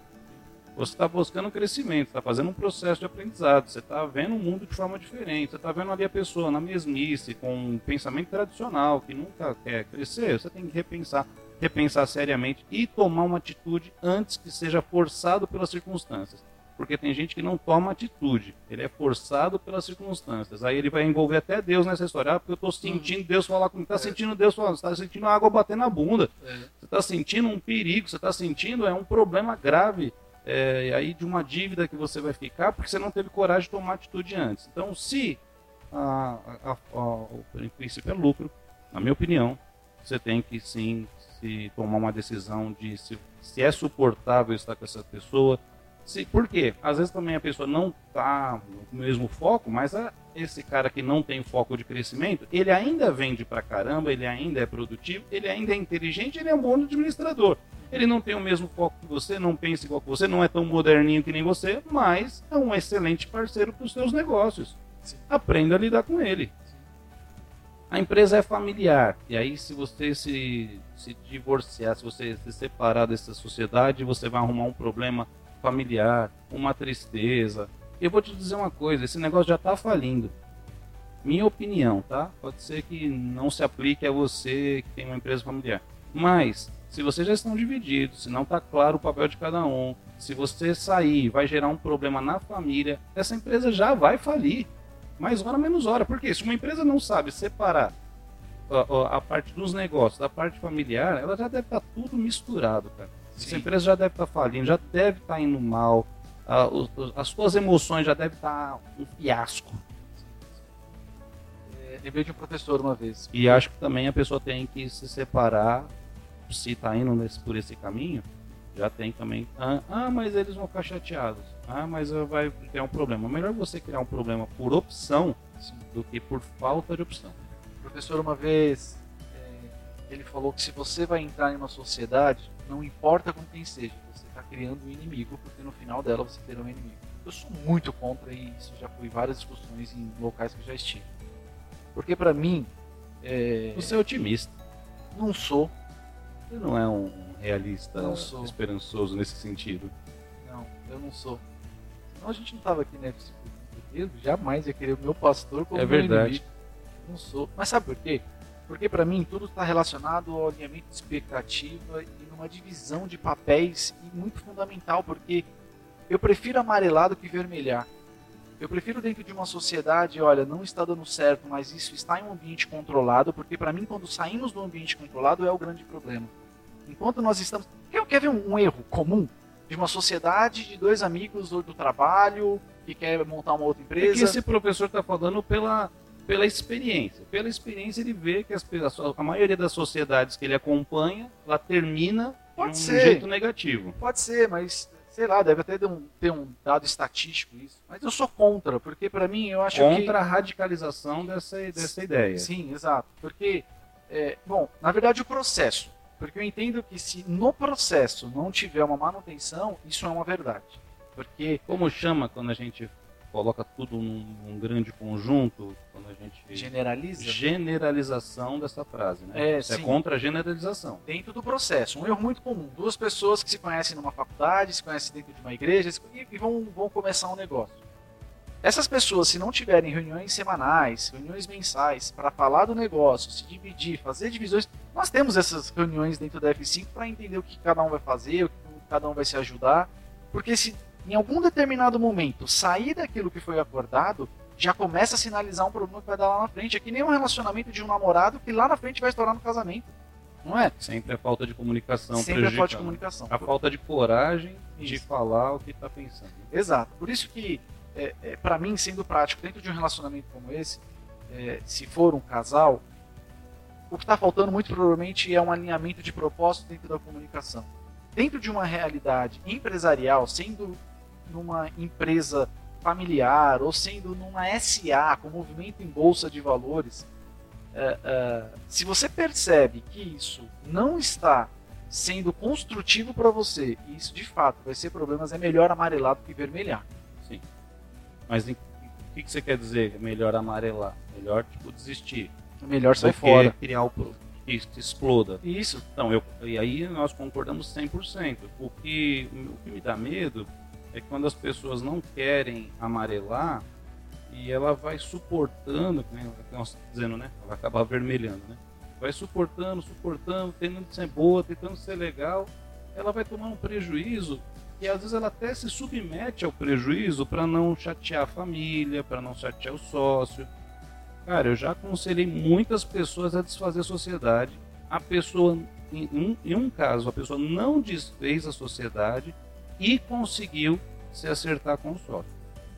Você está buscando crescimento, está fazendo um processo de aprendizado, você está vendo o mundo de forma diferente, você está vendo ali a pessoa na mesmice, com um pensamento tradicional, que nunca quer crescer, você tem que repensar, repensar seriamente e tomar uma atitude antes que seja forçado pelas circunstâncias porque tem gente que não toma atitude, ele é forçado pelas circunstâncias. Aí ele vai envolver até Deus nessa história, ah, porque eu estou sentindo uhum. Deus falar comigo, está é. sentindo Deus falando, está sentindo água bater na bunda, é. você está sentindo um perigo, você está sentindo é um problema grave é, aí de uma dívida que você vai ficar porque você não teve coragem de tomar atitude antes. Então, se a, a, a, o princípio é lucro, na minha opinião, você tem que sim se tomar uma decisão de se, se é suportável estar com essa pessoa, se, por quê? Às vezes também a pessoa não está no mesmo foco, mas a, esse cara que não tem foco de crescimento, ele ainda vende pra caramba, ele ainda é produtivo, ele ainda é inteligente, ele é um bom administrador. Ele não tem o mesmo foco que você, não pensa igual que você, não é tão moderninho que nem você, mas é um excelente parceiro para os seus negócios. Sim. Aprenda a lidar com ele. A empresa é familiar. E aí, se você se, se divorciar, se você se separar dessa sociedade, você vai arrumar um problema familiar, uma tristeza. Eu vou te dizer uma coisa, esse negócio já está falindo. Minha opinião, tá? Pode ser que não se aplique a você que tem uma empresa familiar. Mas, se vocês já estão divididos, se não está claro o papel de cada um, se você sair vai gerar um problema na família, essa empresa já vai falir. Mais hora, menos hora. Porque se uma empresa não sabe separar a, a, parte dos negócios da parte familiar, ela já deve estar tá tudo misturado, cara. Sim. Essa empresa já deve estar tá falindo, já deve estar tá indo mal, uh, as suas emoções já devem estar tá um fiasco. É, lembrei de um professor uma vez. E acho que também a pessoa tem que se separar, se está indo nesse, por esse caminho, já tem também. Ah, ah, mas eles vão ficar chateados. Ah, mas vai ter um problema. Melhor você criar um problema por opção Sim. do que por falta de opção. O professor, uma vez, é, ele falou que se você vai entrar em uma sociedade, não importa com quem seja, você está criando um inimigo, porque no final dela você terá um inimigo. Eu sou muito contra isso, já fui várias discussões em locais que já estive. Porque para mim. É... Você é otimista. Não sou. Você não é um realista não sou. esperançoso nesse sentido. Não, eu não sou. Senão a gente não tava aqui, né? Eu jamais ia querer o meu pastor como É verdade. Não sou. Mas sabe por quê? Porque para mim tudo está relacionado ao alinhamento de expectativa e numa divisão de papéis e muito fundamental, porque eu prefiro amarelar do que vermelhar. Eu prefiro dentro de uma sociedade, olha, não está dando certo, mas isso está em um ambiente controlado, porque para mim quando saímos do ambiente controlado é o grande problema. Enquanto nós estamos, quer, quer ver um, erro comum de uma sociedade de dois amigos ou do trabalho que quer montar uma outra É empresa? que esse professor está falando pela, pela experiência. Pela experiência, ele vê que as, a, maioria das sociedades que ele acompanha, ela termina Pode de um ser. jeito negativo. Pode ser, mas sei lá, deve até ter um, ter um dado estatístico isso. Mas eu sou contra, porque para mim eu acho que Contra a radicalização dessa, dessa ideia. Sim, exato. Porque, é, bom, na verdade o processo. Porque eu entendo que se no processo não tiver uma manutenção, isso é uma verdade. Porque Como chama quando a gente coloca tudo num, num grande conjunto, quando a gente generaliza generalização dessa frase, né? É, Isso é contra a generalização. dentro do processo. Um erro muito comum. Duas pessoas que se conhecem numa faculdade, se conhecem dentro de uma igreja e, e vão, vão começar um negócio. Essas pessoas, se não tiverem reuniões semanais, reuniões mensais, para falar do negócio, se dividir, fazer divisões, nós temos essas reuniões dentro da F5 para entender o que cada um vai fazer, o que cada um vai se ajudar. Porque se em algum determinado momento sair daquilo que foi acordado, já começa a sinalizar um problema que vai dar lá na frente. É que nem um relacionamento de um namorado que lá na frente vai estourar no casamento. Não é? Sempre a falta de comunicação Sempre a falta de comunicação. A falta de coragem de Isso. falar o que está pensando. Exato. Por isso que, é, é, para mim, sendo prático, dentro de um relacionamento como esse, é, se for um casal, o que está faltando muito provavelmente é um alinhamento de propósito dentro da comunicação. Dentro de uma realidade empresarial, sendo numa empresa familiar ou sendo numa SA, com movimento em bolsa de valores, é, é, se você percebe que isso não está sendo construtivo para você, e isso de fato vai ser problemas, é melhor amarelar do que vermelhar. Sim. Mas o que, que você quer dizer? Melhor amarelar? Melhor, tipo, desistir. É melhor sair fora. criar o isso exploda. Isso. Então, eu, e aí nós concordamos 100%. O que, o que me dá medo é quando as pessoas não querem amarelar e ela vai suportando, nós estamos dizendo, né? Ela vai vermelhando, né? Vai suportando, suportando, tentando ser boa, tentando ser legal. Ela vai tomar um prejuízo e às vezes ela até se submete ao prejuízo para não chatear a família, para não chatear o sócio. Cara, eu já aconselhei muitas pessoas a desfazer a sociedade. A pessoa, em um, em um caso, a pessoa não desfez a sociedade e conseguiu se acertar com o sócio.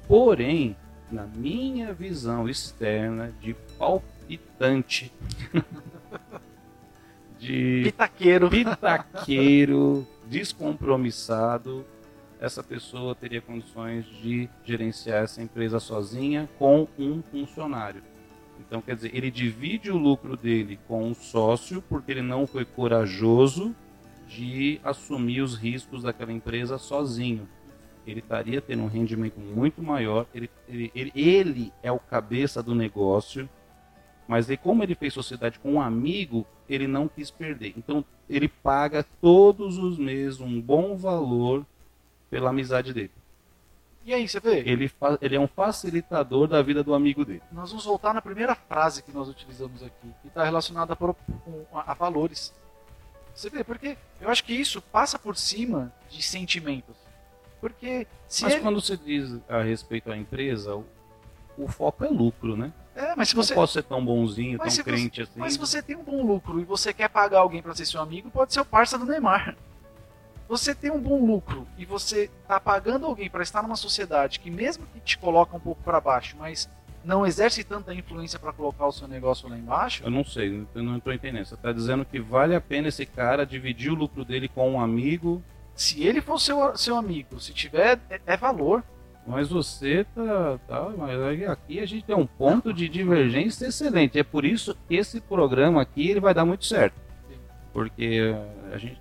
Porém, na minha visão externa de palpitante, [LAUGHS] de Pitaqueiro. pitaqueiro, descompromissado, essa pessoa teria condições de gerenciar essa empresa sozinha com um funcionário. Então, quer dizer, ele divide o lucro dele com um sócio porque ele não foi corajoso de assumir os riscos daquela empresa sozinho. Ele estaria tendo um rendimento muito maior. Ele, ele, ele, ele é o cabeça do negócio, mas aí, como ele fez sociedade com um amigo, ele não quis perder. Então, ele paga todos os meses um bom valor pela amizade dele. E aí, você vê? Ele, ele é um facilitador da vida do amigo dele. Nós vamos voltar na primeira frase que nós utilizamos aqui, que está relacionada a- a valores. Você vê, porque eu acho que isso passa por cima de sentimentos. Porque se Mas ele- quando você diz a respeito à empresa, o, o foco é lucro, né? É, mas se Não você, posso ser tão bonzinho, Mas tão se você- crente assim. mas se você tem um bom lucro e você quer pagar alguém para ser seu amigo, pode ser o parça do Neymar. Você tem um bom lucro e você está pagando alguém para estar numa sociedade que mesmo que te coloca um pouco para baixo, mas não exerce tanta influência para colocar o seu negócio lá embaixo, Eu não sei, eu não estou entendendo. Você está dizendo que vale a pena esse cara dividir o lucro dele com um amigo, se ele for seu, seu amigo, se tiver, é, é valor. mas você tá, tá. Mas aqui a gente tem um ponto de divergência excelente. É por isso que esse programa aqui ele vai dar muito certo. Porque a gente.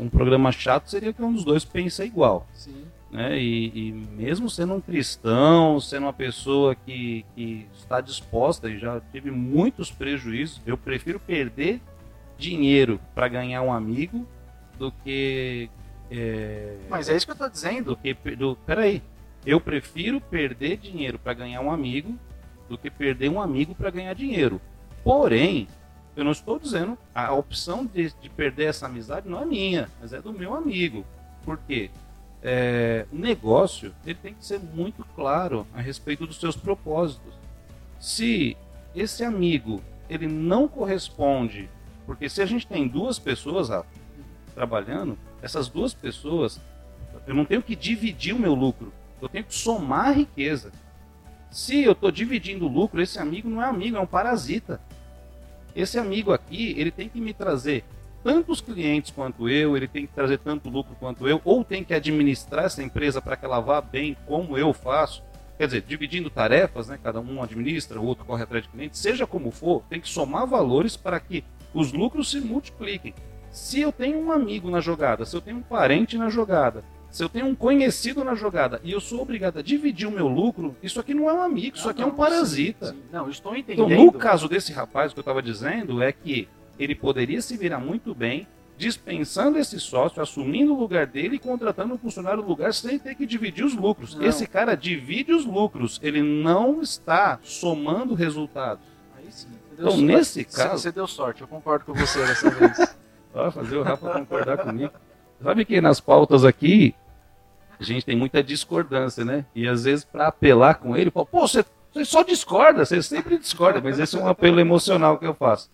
Um programa chato seria que um dos dois pensa igual. Sim. Né? E, e, mesmo sendo um cristão, sendo uma pessoa que, que está disposta e já tive muitos prejuízos, eu prefiro perder dinheiro para ganhar um amigo do que. É, Mas é isso que eu estou dizendo. Do que, do, peraí, eu prefiro perder dinheiro para ganhar um amigo do que perder um amigo para ganhar dinheiro. Porém, eu não estou dizendo a opção de, de, perder essa amizade não é minha, mas é do meu amigo. Por quê? É, o negócio ele tem que ser muito claro a respeito dos seus propósitos. Se esse amigo ele não corresponde, porque se a gente tem duas pessoas trabalhando, essas duas pessoas, eu não tenho que dividir o meu lucro, eu tenho que somar a riqueza. Se eu estou dividindo o lucro, esse amigo não é amigo, é um parasita. Esse amigo aqui, ele tem que me trazer tantos clientes quanto eu, ele tem que trazer tanto lucro quanto eu, ou tem que administrar essa empresa para que ela vá bem como eu faço. Quer dizer, dividindo tarefas, né? cada um administra, o outro corre atrás de clientes, seja como for, tem que somar valores para que os lucros se multipliquem. Se eu tenho um amigo na jogada, se eu tenho um parente na jogada, se eu tenho um conhecido na jogada e eu sou obrigado a dividir o meu lucro, isso aqui não é um amigo, isso aqui não, é um parasita. Sim, sim. Não, estou entendendo. Então, no caso desse rapaz que eu estava dizendo, é que ele poderia se virar muito bem dispensando esse sócio, assumindo o lugar dele e contratando um funcionário no lugar sem ter que dividir os lucros. Não. Esse cara divide os lucros, ele não está somando resultados. Aí sim. Então, nesse caso. Você deu sorte, eu concordo com você dessa vez. [LAUGHS] Vai fazer o Rafa concordar comigo. Sabe que nas pautas aqui, a gente tem muita discordância, né? E às vezes para apelar com ele, fala, pô, você, você só discorda, você sempre discorda, mas esse é um apelo emocional que eu faço.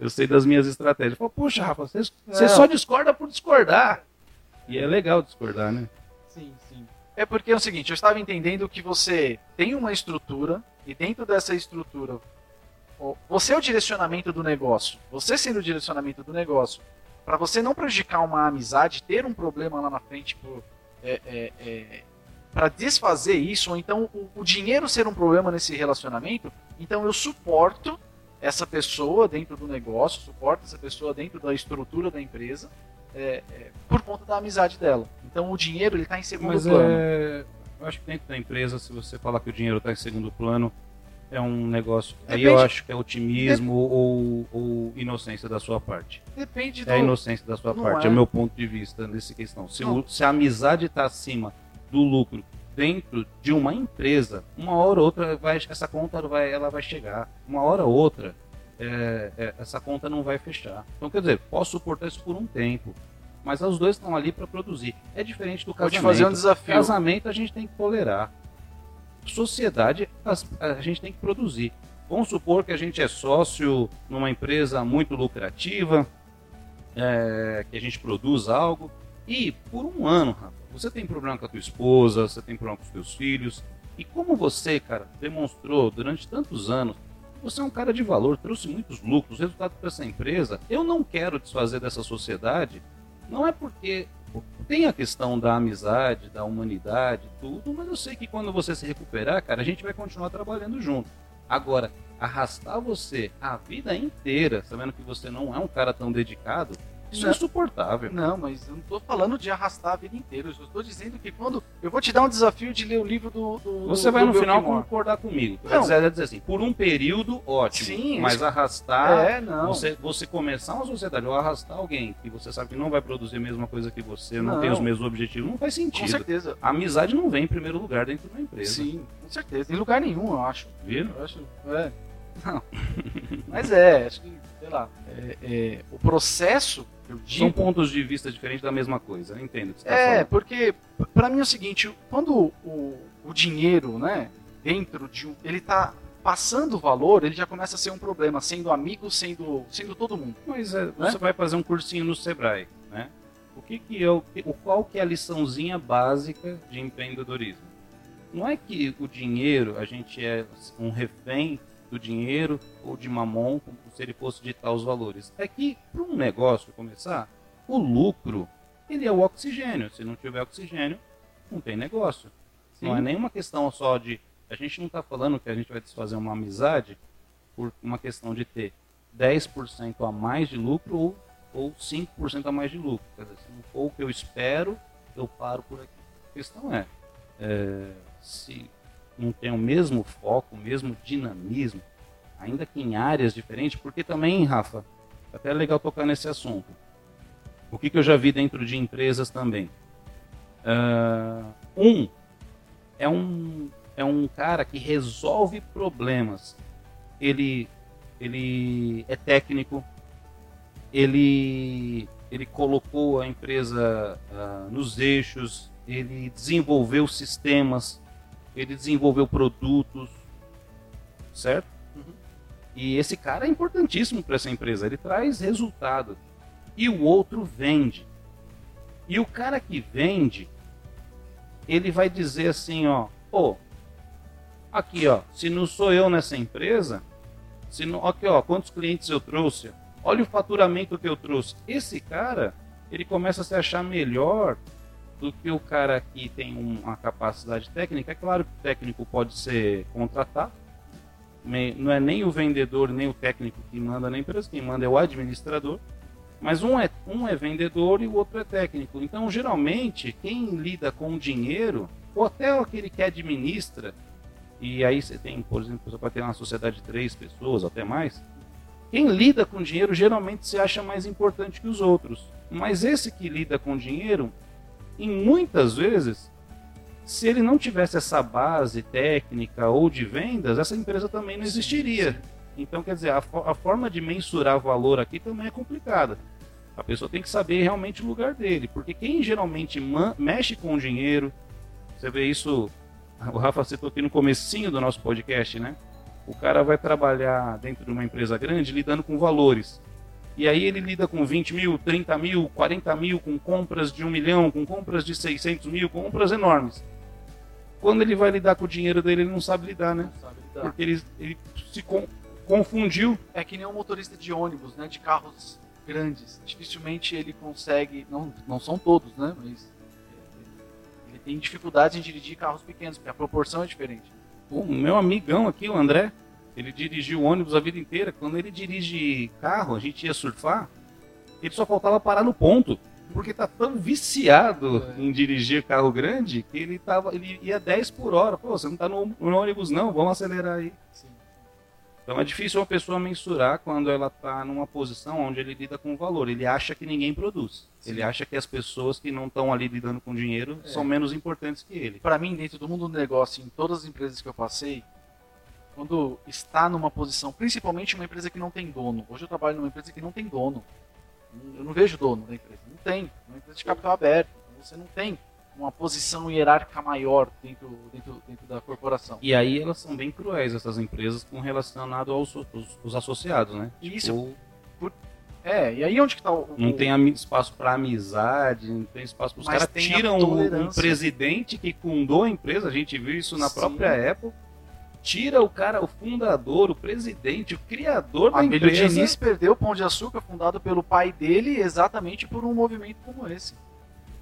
Eu sei das minhas estratégias. Falo, poxa, Rafa, você, você só discorda por discordar. E é legal discordar, né? Sim, sim. É porque é o seguinte, eu estava entendendo que você tem uma estrutura e dentro dessa estrutura você é o direcionamento do negócio. Você sendo o direcionamento do negócio, para você não prejudicar uma amizade, ter um problema lá na frente por, é, é, é, para desfazer isso, ou então o, o, dinheiro ser um problema nesse relacionamento, então eu suporto essa pessoa dentro do negócio, suporto essa pessoa dentro da estrutura da empresa, é, é, por conta da amizade dela. Então o dinheiro ele está em segundo Mas plano. É... Eu acho que dentro da empresa, se você falar que o dinheiro está em segundo plano, é um negócio. Depende, aí eu acho que é otimismo ou, ou, inocência da sua parte. Depende do... É a inocência da sua parte, é. é o meu ponto de vista nessa questão. Se, o, se a amizade está acima do lucro dentro de uma empresa, uma hora ou outra vai, essa conta vai, ela vai chegar. Uma hora ou outra, é, é, essa conta não vai fechar. Então, quer dizer, posso suportar isso por um tempo. Mas os dois estão ali para produzir. É diferente do casamento. Vou te fazer um desafio. Casamento a gente tem que tolerar sociedade a gente tem que produzir. Vamos supor que a gente é sócio numa empresa muito lucrativa, é, que a gente produz algo, e por um ano, rapaz, você tem problema com a tua esposa, você tem problema com os teus filhos, e como você, cara, demonstrou durante tantos anos, você é um cara de valor, trouxe muitos lucros, resultados para essa empresa, eu não quero desfazer dessa sociedade, não é porque tem a questão da amizade, da humanidade, tudo, mas eu sei que quando você se recuperar, cara, a gente vai continuar trabalhando junto. Agora, arrastar você a vida inteira, sabendo que você não é um cara tão dedicado, isso não, é insuportável. Não, mas eu não estou falando de arrastar a vida inteira. Eu estou dizendo que quando. Eu vou te dar um desafio de ler o livro do. do Você vai no final concordar comigo. Não. Dizer, dizer assim, por um período, ótimo. Sim, mas arrastar. É, não. Você, você começar uma sociedade ou arrastar alguém que você sabe que não vai produzir a mesma coisa que você, não, não tem os mesmos objetivos, não faz sentido. Com certeza. A amizade não vem em primeiro lugar dentro de uma empresa. Sim, com certeza. Em lugar nenhum, eu acho. Viram? Eu acho. É. Não. mas é, acho que, sei lá. É, é, o processo São pontos de vista diferentes da mesma coisa, eu entendo. Tá é, falando. porque para mim é o seguinte, quando o, o dinheiro, né, dentro de um, ele tá passando valor, ele já começa a ser um problema, sendo amigo, sendo, sendo todo mundo. Mas é, né? você vai fazer um cursinho no Sebrae, né? O que que é o, o qual que é a liçãozinha básica de empreendedorismo? Não é que o dinheiro, a gente é um refém do dinheiro ou de mamon, como se ele fosse ditar os valores. É que, para um negócio começar, o lucro, ele é o oxigênio. Se não tiver oxigênio, não tem negócio. Sim. Não é nenhuma questão só de... A gente não está falando que a gente vai desfazer uma amizade por uma questão de ter 10% a mais de lucro ou, ou 5% a mais de lucro. Quer dizer, se não for o que eu espero, eu paro por aqui. questão é, é se não tem o mesmo foco, o mesmo dinamismo, ainda que em áreas diferentes, porque também, Rafa, até é legal tocar nesse assunto. O que, que eu já vi dentro de empresas também? Uh, um é um é um cara que resolve problemas. Ele ele é técnico. Ele ele colocou a empresa uh, nos eixos. Ele desenvolveu sistemas. Ele desenvolveu produtos, certo? Uhum. E esse cara é importantíssimo para essa empresa. Ele traz resultado. E o outro vende. E o cara que vende, ele vai dizer assim, ó, pô, aqui, ó, se não sou eu nessa empresa, se não, aqui, ó, quantos clientes eu trouxe? Olha o faturamento que eu trouxe. Esse cara, ele começa a se achar melhor do que o cara que tem uma capacidade técnica. É claro que o técnico pode ser contratado, não é nem o vendedor nem o técnico que manda na empresa, quem manda é o administrador. Mas um é, um é vendedor e o outro é técnico. Então, geralmente, quem lida com dinheiro, ou até aquele que administra, e aí você tem, por exemplo, você pode ter uma sociedade de três pessoas, até mais. Quem lida com dinheiro geralmente se acha mais importante que os outros. Mas esse que lida com dinheiro, em muitas vezes, se ele não tivesse essa base técnica ou de vendas, essa empresa também não existiria. Então, quer dizer, a, a forma de mensurar valor aqui também é complicada. A pessoa tem que saber realmente o lugar dele, porque quem geralmente mexe com o dinheiro, você vê isso, o Rafa citou aqui no comecinho do nosso podcast, né? O cara vai trabalhar dentro de uma empresa grande lidando com valores. E aí ele lida com 20 mil, 30 mil, 40 mil, com compras de 1 milhão, com compras de 600 mil, compras enormes. Quando ele vai lidar com o dinheiro dele, ele não sabe lidar, né? Sabe lidar. Porque ele, ele se confundiu. É que nem um motorista de ônibus, né? De carros grandes. Dificilmente ele consegue, não, não são todos, né? Mas ele tem dificuldade em dirigir carros pequenos, porque a proporção é diferente. O meu amigão aqui, o André, ele dirigiu ônibus a vida inteira. Quando ele dirige carro, a gente ia surfar, ele só faltava parar no ponto. Porque tá tão viciado é. em dirigir carro grande que ele, tava, ele ia 10 por hora. Pô, você não tá no, no ônibus não, vamos acelerar aí. Sim. Então é difícil uma pessoa mensurar quando ela está numa posição onde ele lida com valor. Ele acha que ninguém produz. Sim. Ele acha que as pessoas que não estão ali lidando com dinheiro é. são menos importantes que ele. Para mim, dentro do mundo do negócio, em todas as empresas que eu passei, quando está numa posição, principalmente uma empresa que não tem dono. Hoje eu trabalho numa empresa que não tem dono. Eu não vejo dono da empresa. Não tem. É uma empresa de capital aberto. Então você não tem uma posição hierárquica maior dentro, dentro, dentro da corporação. E aí elas são bem cruéis, essas empresas, com relacionado aos, aos, aos associados, né? Isso. Tipo, por, é, e aí onde que tá o... Não tem espaço para amizade, não tem espaço para os caras tiram um, um, presidente que fundou a empresa, a gente viu isso na Sim. própria época tira o cara, o fundador, o presidente, o criador da empresa. Diniz perdeu o Pão de Açúcar, fundado pelo pai dele, exatamente por um movimento como esse.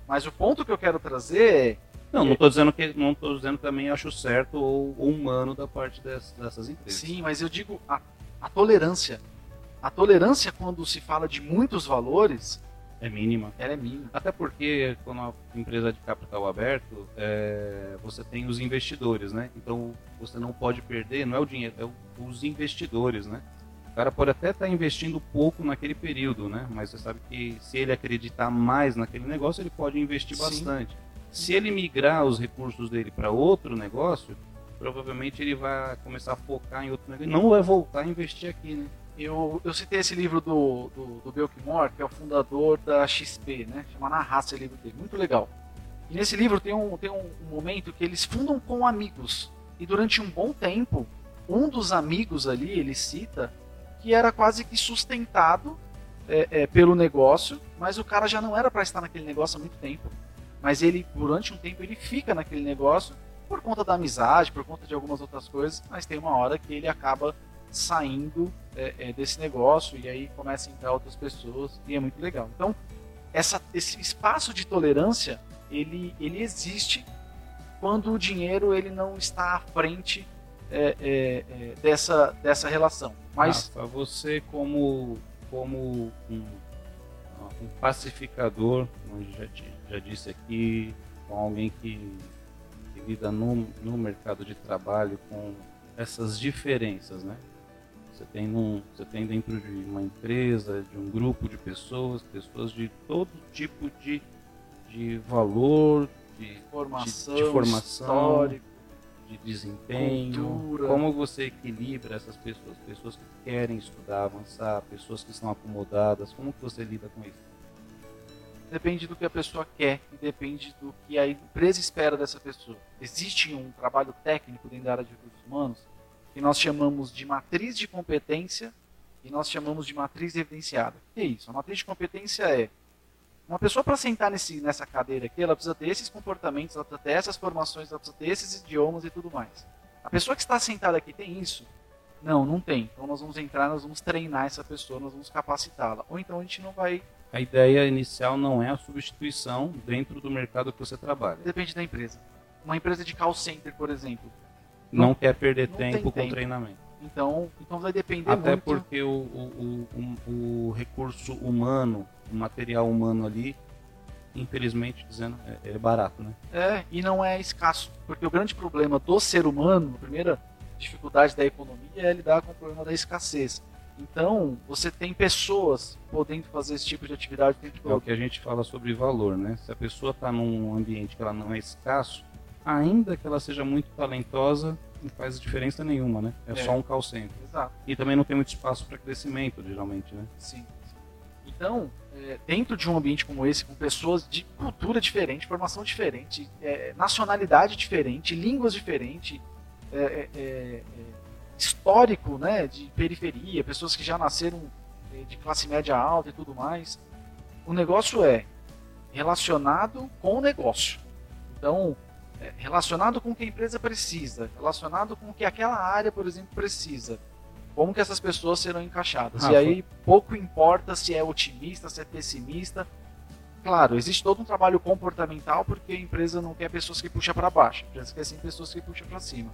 Mas o ponto que eu quero trazer é. Não, não estou dizendo que não tô dizendo que também acho certo ou, humano da parte dessas, dessas empresas. Sim, mas eu digo a, a tolerância. A tolerância quando se fala de muitos valores é mínima. Ela é mínima. Até porque quando uma empresa de capital aberto, é, você tem os investidores, né? Então você não pode perder, não é o dinheiro, é os investidores, né? cara pode até estar tá investindo pouco naquele período, né? Mas você sabe que se ele acreditar mais naquele negócio, ele pode investir Sim. bastante. Se ele migrar os recursos dele para outro negócio, provavelmente ele vai começar a focar em outro negócio. Não vai voltar a investir aqui, né? Eu, eu citei esse livro do, do, do Belkmore, que é o fundador da XP, né? Chama Na Raça esse livro dele. Muito legal. E nesse livro tem um, tem um momento que eles fundam com amigos. E durante um bom tempo, um dos amigos ali, ele cita, que era quase que sustentado é, é, pelo negócio, mas o cara já não era para estar naquele negócio há muito tempo. Mas ele, durante um tempo, ele fica naquele negócio por conta da amizade, por conta de algumas outras coisas, mas tem uma hora que ele acaba saindo é, é desse negócio e aí começa a entrar outras pessoas e é muito legal. Então, essa, esse espaço de tolerância, ele, ele existe quando o dinheiro ele não está à frente é, é, é, dessa, dessa relação. Mas Rafa, você como, como um, um pacificador, como já, já disse aqui, com alguém que, que lida no, no mercado de trabalho com essas diferenças, né? Você tem, num, você tem dentro de uma empresa, de um grupo de pessoas, pessoas de todo tipo de, de valor, de Formação, de, de formação, histórico, de desempenho. cultura. Como você equilibra essas pessoas? Pessoas que querem estudar, avançar, pessoas que estão acomodadas. Como que você lida com isso? depende do que a pessoa quer e depende do que a empresa espera dessa pessoa. Existe um trabalho técnico dentro da área de recursos humanos que nós chamamos de matriz de competência e nós chamamos de matriz evidenciada. O que é isso? A matriz de competência é uma pessoa para sentar nesse, nessa cadeira aqui, ela precisa ter esses comportamentos, ela precisa ter essas formações, ela precisa ter esses idiomas e tudo mais. A pessoa que está sentada aqui tem isso? Não, não tem. Então nós vamos entrar, nós vamos treinar essa pessoa, nós vamos capacitá-la. Ou então a gente não vai A ideia inicial não é a substituição dentro do mercado que você trabalha. Depende da empresa. Uma empresa de call center, por exemplo. Não, quer perder não tem tempo com tempo. treinamento. Então, então vai depender Até muito. porque o, o, o, o recurso humano, o material humano ali, infelizmente dizendo, é, é barato, né? É, e não é escasso. Porque o grande problema do ser humano, a primeira dificuldade da economia é lidar com o problema da escassez. Então, você tem pessoas podendo fazer esse tipo de atividade o tempo É o que a gente fala sobre valor, né? Se a pessoa está num ambiente que ela não é escasso, ainda que ela seja muito talentosa, não faz diferença nenhuma, né? É, É. só um call center. Exato, E também não tem muito espaço para crescimento, geralmente, né? sim. Então, é, dentro de um ambiente como esse, com pessoas de cultura diferente, formação diferente, é, nacionalidade diferente, línguas diferentes, é, é, é, histórico né, de periferia, pessoas que já nasceram de classe média alta e tudo mais. O negócio é relacionado com o negócio. Então, relacionado com o que a empresa precisa, relacionado com o que aquela área, por exemplo, precisa. Como que essas pessoas serão encaixadas. E aí, pouco importa se é otimista, se é pessimista. Claro, existe todo um trabalho comportamental porque a empresa não quer pessoas que puxam para baixo, a empresa quer sim pessoas que puxam para cima.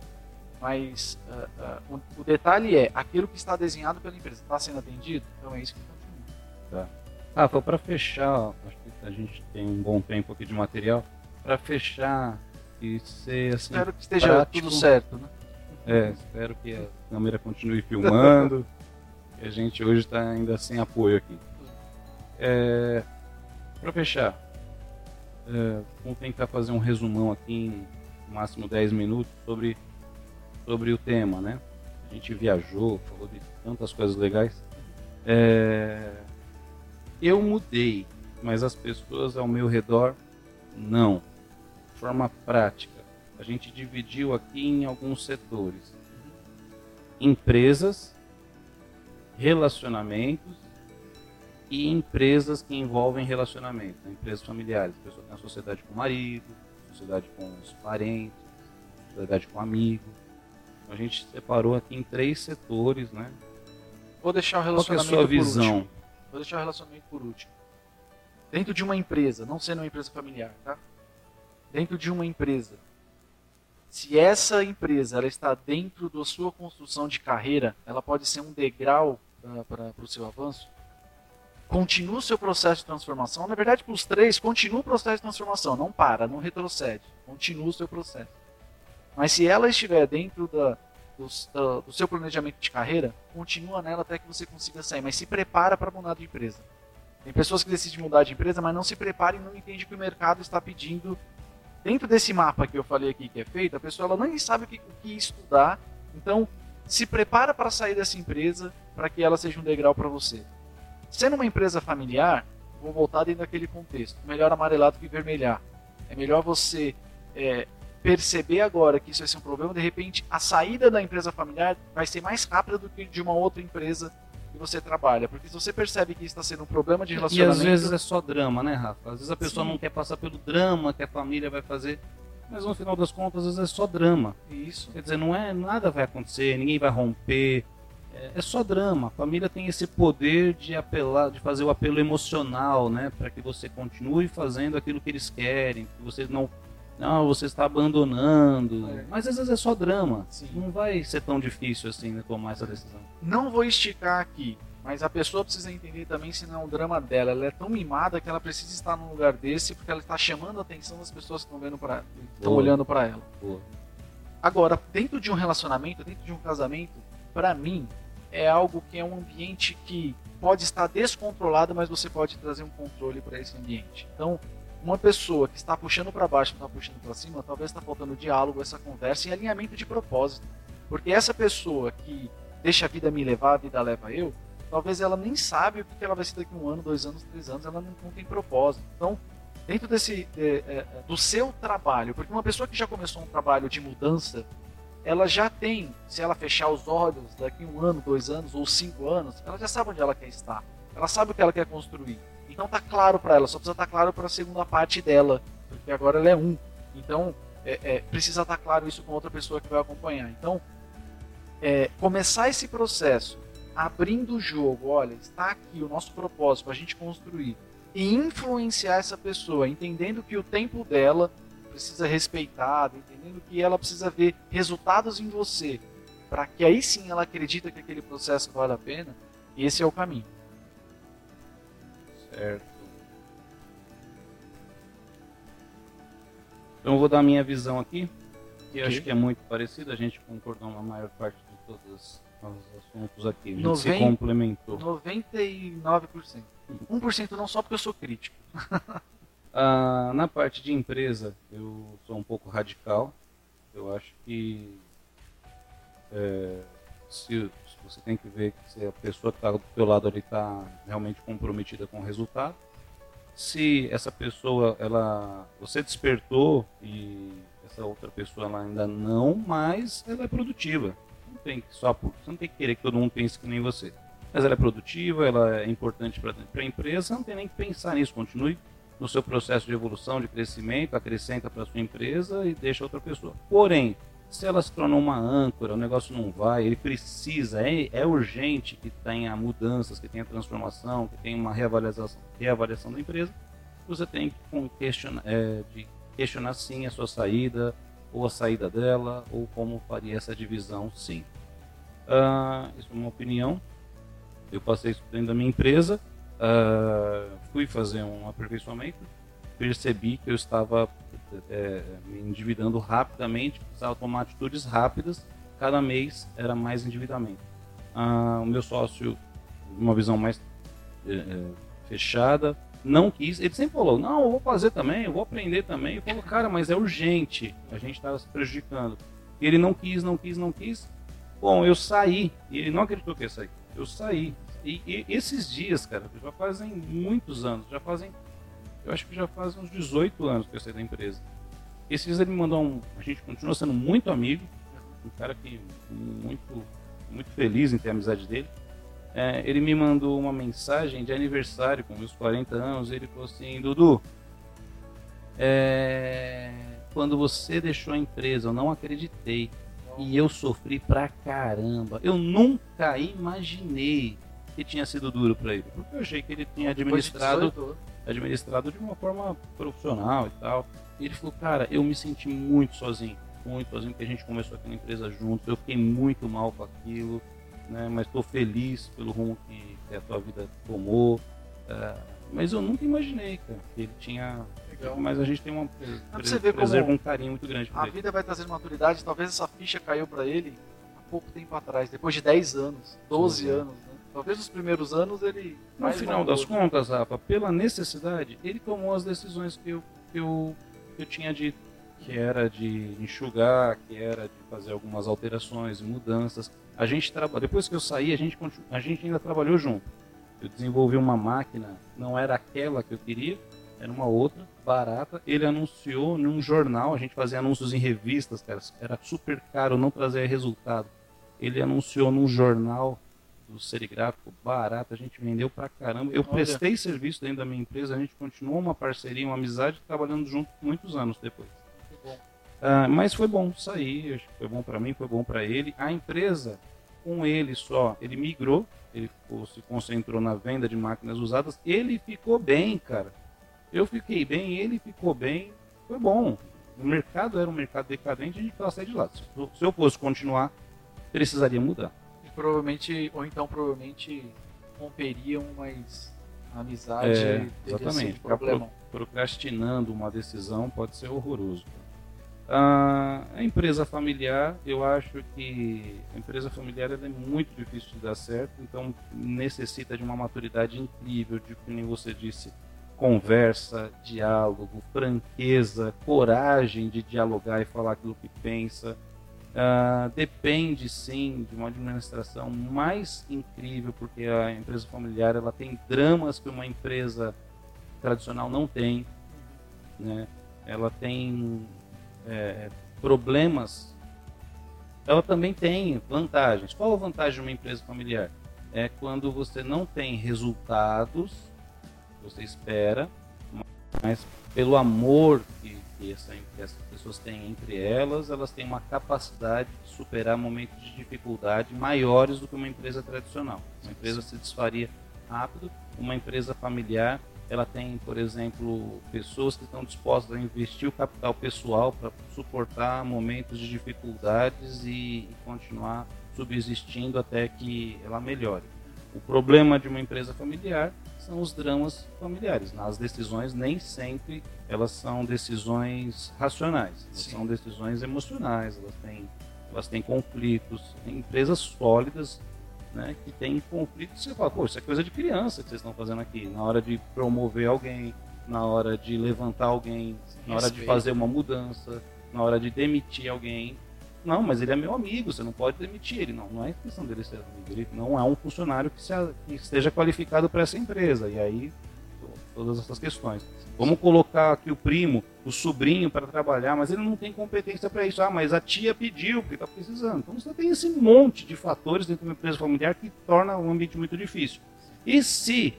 Mas ah, ah, o, o detalhe é, aquilo que está desenhado pela empresa está sendo atendido? Então é isso que continua. Rafa, para fechar, ó, acho que a gente tem um bom tempo aqui de material. Para fechar e ser assim. Espero que esteja prático. tudo certo, né? É, espero que a câmera continue filmando. [LAUGHS] que a gente hoje está ainda sem apoio aqui. É, para fechar, é, vamos tentar fazer um resumão aqui em no máximo 10 minutos sobre, sobre o tema, né? A gente viajou, falou de tantas coisas legais. É, eu mudei, mas as pessoas ao meu redor não. Forma prática, a gente dividiu aqui em alguns setores: empresas, relacionamentos e empresas que envolvem relacionamento, né? empresas familiares. A pessoa tem a sociedade com o marido, sociedade com os parentes, sociedade com amigo. Então, a gente separou aqui em três setores, né? Vou deixar o Qual que é a relacionamento sua por visão? último. Vou deixar o relacionamento por último. Dentro de uma empresa, não sendo uma empresa familiar, tá? Dentro de uma empresa, se essa empresa ela está dentro da sua construção de carreira, ela pode ser um degrau para o seu avanço. Continua o seu processo de transformação. Na verdade, para os três, continua o processo de transformação. Não para, não retrocede. Continua o seu processo. Mas se ela estiver dentro da, do, da- do seu planejamento de carreira, continua nela até que você consiga sair. Mas se prepara para mudar de empresa. Tem pessoas que decidem mudar de empresa, mas não se preparam e não entendem que o mercado está pedindo. Dentro desse mapa que eu falei aqui que é feito, a pessoa ela nem sabe o que, o que estudar. Então, se prepara para sair dessa empresa para que ela seja um degrau para você. Sendo uma empresa familiar, vou voltar dentro daquele contexto. Melhor amarelado que vermelhar. É melhor você é, perceber agora que isso vai ser um problema, de repente a saída da empresa familiar vai ser mais rápida do que de uma outra empresa que você trabalha. Porque se você percebe que está sendo um problema de E relacionamento. às vezes é só drama, né, Rafa? Às vezes a pessoa Sim. não quer passar pelo drama que a família vai fazer, mas no final das contas, às vezes é só drama. Isso. Quer dizer, não é nada vai acontecer, ninguém vai romper. É, é só drama. A família tem esse poder de apelar, de fazer o apelo emocional, né, para que você continue fazendo aquilo que eles querem, que você não não, você está abandonando. É. Mas às vezes é só drama. Sim. Não vai ser tão difícil assim né, tomar essa decisão. Não vou esticar aqui, Mas a pessoa precisa entender também se não é um drama dela. Ela é tão mimada que ela precisa estar num lugar desse porque ela está chamando a atenção das pessoas que estão vendo para estão olhando para ela. Boa. Agora, dentro de um relacionamento, dentro de um casamento, para mim é algo que é um ambiente que pode estar descontrolado, mas você pode trazer um controle para esse ambiente. Então, uma pessoa que está puxando para baixo, está puxando para cima, talvez está faltando diálogo, essa conversa e alinhamento de propósito. Porque essa pessoa que deixa a vida me levar, a vida leva eu, talvez ela nem sabe o que ela vai ser daqui um ano, dois anos, três anos, ela não, tem propósito. Então, dentro desse é, é, do seu trabalho, porque uma pessoa que já começou um trabalho de mudança, ela já tem, se ela fechar os olhos daqui um ano, dois anos ou cinco anos, ela já sabe onde ela quer estar. Ela sabe o que ela quer construir. Então tá claro para ela, só precisa estar tá claro para a segunda parte dela, porque agora ela é um. Então é, é, precisa estar tá claro isso com outra pessoa que vai acompanhar. Então é, começar esse processo abrindo o jogo, olha, está aqui o nosso propósito para a gente construir e influenciar essa pessoa, entendendo que o tempo dela precisa respeitado, entendendo que ela precisa ver resultados em você, para que aí sim ela acredita que aquele processo vale a pena. E esse é o caminho. Certo. Então eu vou dar a minha visão aqui, que eu acho que é muito parecida, a gente concordou na maior parte de todos os assuntos aqui. A gente 90, se complementou. 99%. 1% não só porque eu sou crítico. [LAUGHS] ah, na parte de empresa, eu sou um pouco radical. Eu acho que é, se você tem que ver se a pessoa que está do seu lado ali está realmente comprometida com o resultado. Se essa pessoa, ela, você despertou e essa outra pessoa ela ainda não, mas ela é produtiva. Não tem que só você não tem que querer que todo mundo pense que nem você. Mas ela é produtiva, ela é importante para a empresa, não tem nem que pensar nisso. Continue no seu processo de evolução, de crescimento, acrescenta para a sua empresa e deixa outra pessoa. Porém, se ela se tornou uma âncora, o negócio não vai, ele precisa, é, é urgente que tenha mudanças, que tenha transformação, que tenha uma reavaliação, reavaliação da empresa, você tem que questionar, é, de questionar sim a sua saída, ou a saída dela, ou como faria essa divisão sim. Uh, isso é uma opinião. Eu passei isso dentro da minha empresa, uh, fui fazer um aperfeiçoamento, percebi que eu estava é, me endividando rapidamente, precisava tomar atitudes rápidas, cada mês era mais endividamento. Ah, o meu sócio, uma visão mais é, é, fechada, não quis, ele sempre falou, não, eu vou fazer também, eu vou aprender também. Eu falo, cara, mas é urgente, a gente está se prejudicando. E ele não quis, não quis, não quis. Bom, eu saí, e ele não acreditou que ia sair. Eu saí. E, e esses dias, cara, já fazem muitos anos, já fazem eu acho que já faz uns 18 anos que eu saí da empresa. Esses dias ele me mandou um. A gente continua sendo muito amigo. Um cara que muito, muito feliz em ter a amizade dele. É, ele me mandou uma mensagem de aniversário com meus 40 anos. Ele falou assim: Dudu, é, quando você deixou a empresa, eu não acreditei. E eu sofri pra caramba. Eu nunca imaginei que tinha sido duro para ele. Porque eu achei que ele tinha administrado administrado de uma forma profissional e tal. E ele falou, cara, eu me senti muito sozinho, muito sozinho, porque a gente começou aqui na empresa juntos, eu fiquei muito mal com aquilo, né? Mas estou feliz pelo rumo que, que, a tua vida tomou. Uh, mas eu nunca imaginei, cara, que ele tinha. Legal. Mas a gente tem uma ver preserva um carinho muito grande A ele. vida vai trazer maturidade, talvez essa ficha caiu para ele há pouco tempo atrás, depois de 10 anos, 12 Sim. anos, né? Talvez nos primeiros anos ele. No final das contas, Rafa, pela necessidade, ele tomou as decisões que eu, que eu, que eu tinha dito. Que era de enxugar, que era de fazer algumas alterações e mudanças. A gente trabalha. Depois que eu saí, a gente, a gente ainda trabalhou junto. Eu desenvolvi uma máquina, não era aquela que eu queria, era uma outra, barata. Ele anunciou num jornal, a gente fazia anúncios em revistas, cara, era super caro, não trazia resultado. Ele anunciou num jornal do serigráfico barato, a gente vendeu pra caramba. Eu Olha. prestei serviço dentro da minha empresa, a gente continuou uma parceria, uma amizade, trabalhando junto muitos anos depois. Uh, mas foi bom sair, foi bom para mim, foi bom para ele. A empresa, com ele só, ele migrou, ele ficou, se concentrou na venda de máquinas usadas. Ele ficou bem, cara. Eu fiquei bem, ele ficou bem, foi bom. O mercado era um mercado decadente, a gente precisava sair de lá. Se eu fosse continuar, precisaria mudar provavelmente, ou então provavelmente romperiam, mas a amizade É, exatamente. Ficar problema. procrastinando uma decisão pode ser horroroso. Ah, a empresa familiar, eu acho que a empresa familiar é muito difícil de dar certo, então necessita de uma maturidade incrível, de como você disse, conversa, diálogo, franqueza, coragem de dialogar e falar aquilo que pensa. Ah, depende sim de uma administração mais incrível, porque a empresa familiar ela tem dramas que uma empresa tradicional não tem, né? Ela tem é, problemas, ela também tem vantagens. Qual a vantagem de uma empresa familiar? É quando você não tem resultados, você espera, mas pelo amor que, que, essa, que essas pessoas têm entre elas, elas têm uma capacidade de superar momentos de dificuldade maiores do que uma empresa tradicional. Uma empresa se desfaria rápido, uma empresa familiar ela tem, por exemplo, pessoas que estão dispostas a investir o capital pessoal para suportar momentos de dificuldades e, e, continuar subsistindo até que ela melhore. O problema de uma empresa familiar são os dramas familiares. Nas decisões nem sempre elas são decisões racionais, são decisões emocionais, elas têm, elas têm conflitos. Tem empresas sólidas né, que tem conflito, você fala, pô, isso é coisa de criança que vocês estão fazendo aqui. Na hora de promover alguém, na hora de levantar alguém, na hora de fazer uma mudança, na hora de demitir alguém. Não, mas ele é meu amigo, você não pode demitir ele. Não, não é questão dele ser amigo. Ele não é um funcionário que, se, que esteja qualificado para essa empresa. E aí, todas essas questões. Vamos colocar aqui o primo, o sobrinho para trabalhar, mas ele não tem competência para isso. Ah, mas a tia pediu porque está precisando. Então você tem esse monte de fatores dentro de uma empresa familiar que torna o ambiente muito difícil. E se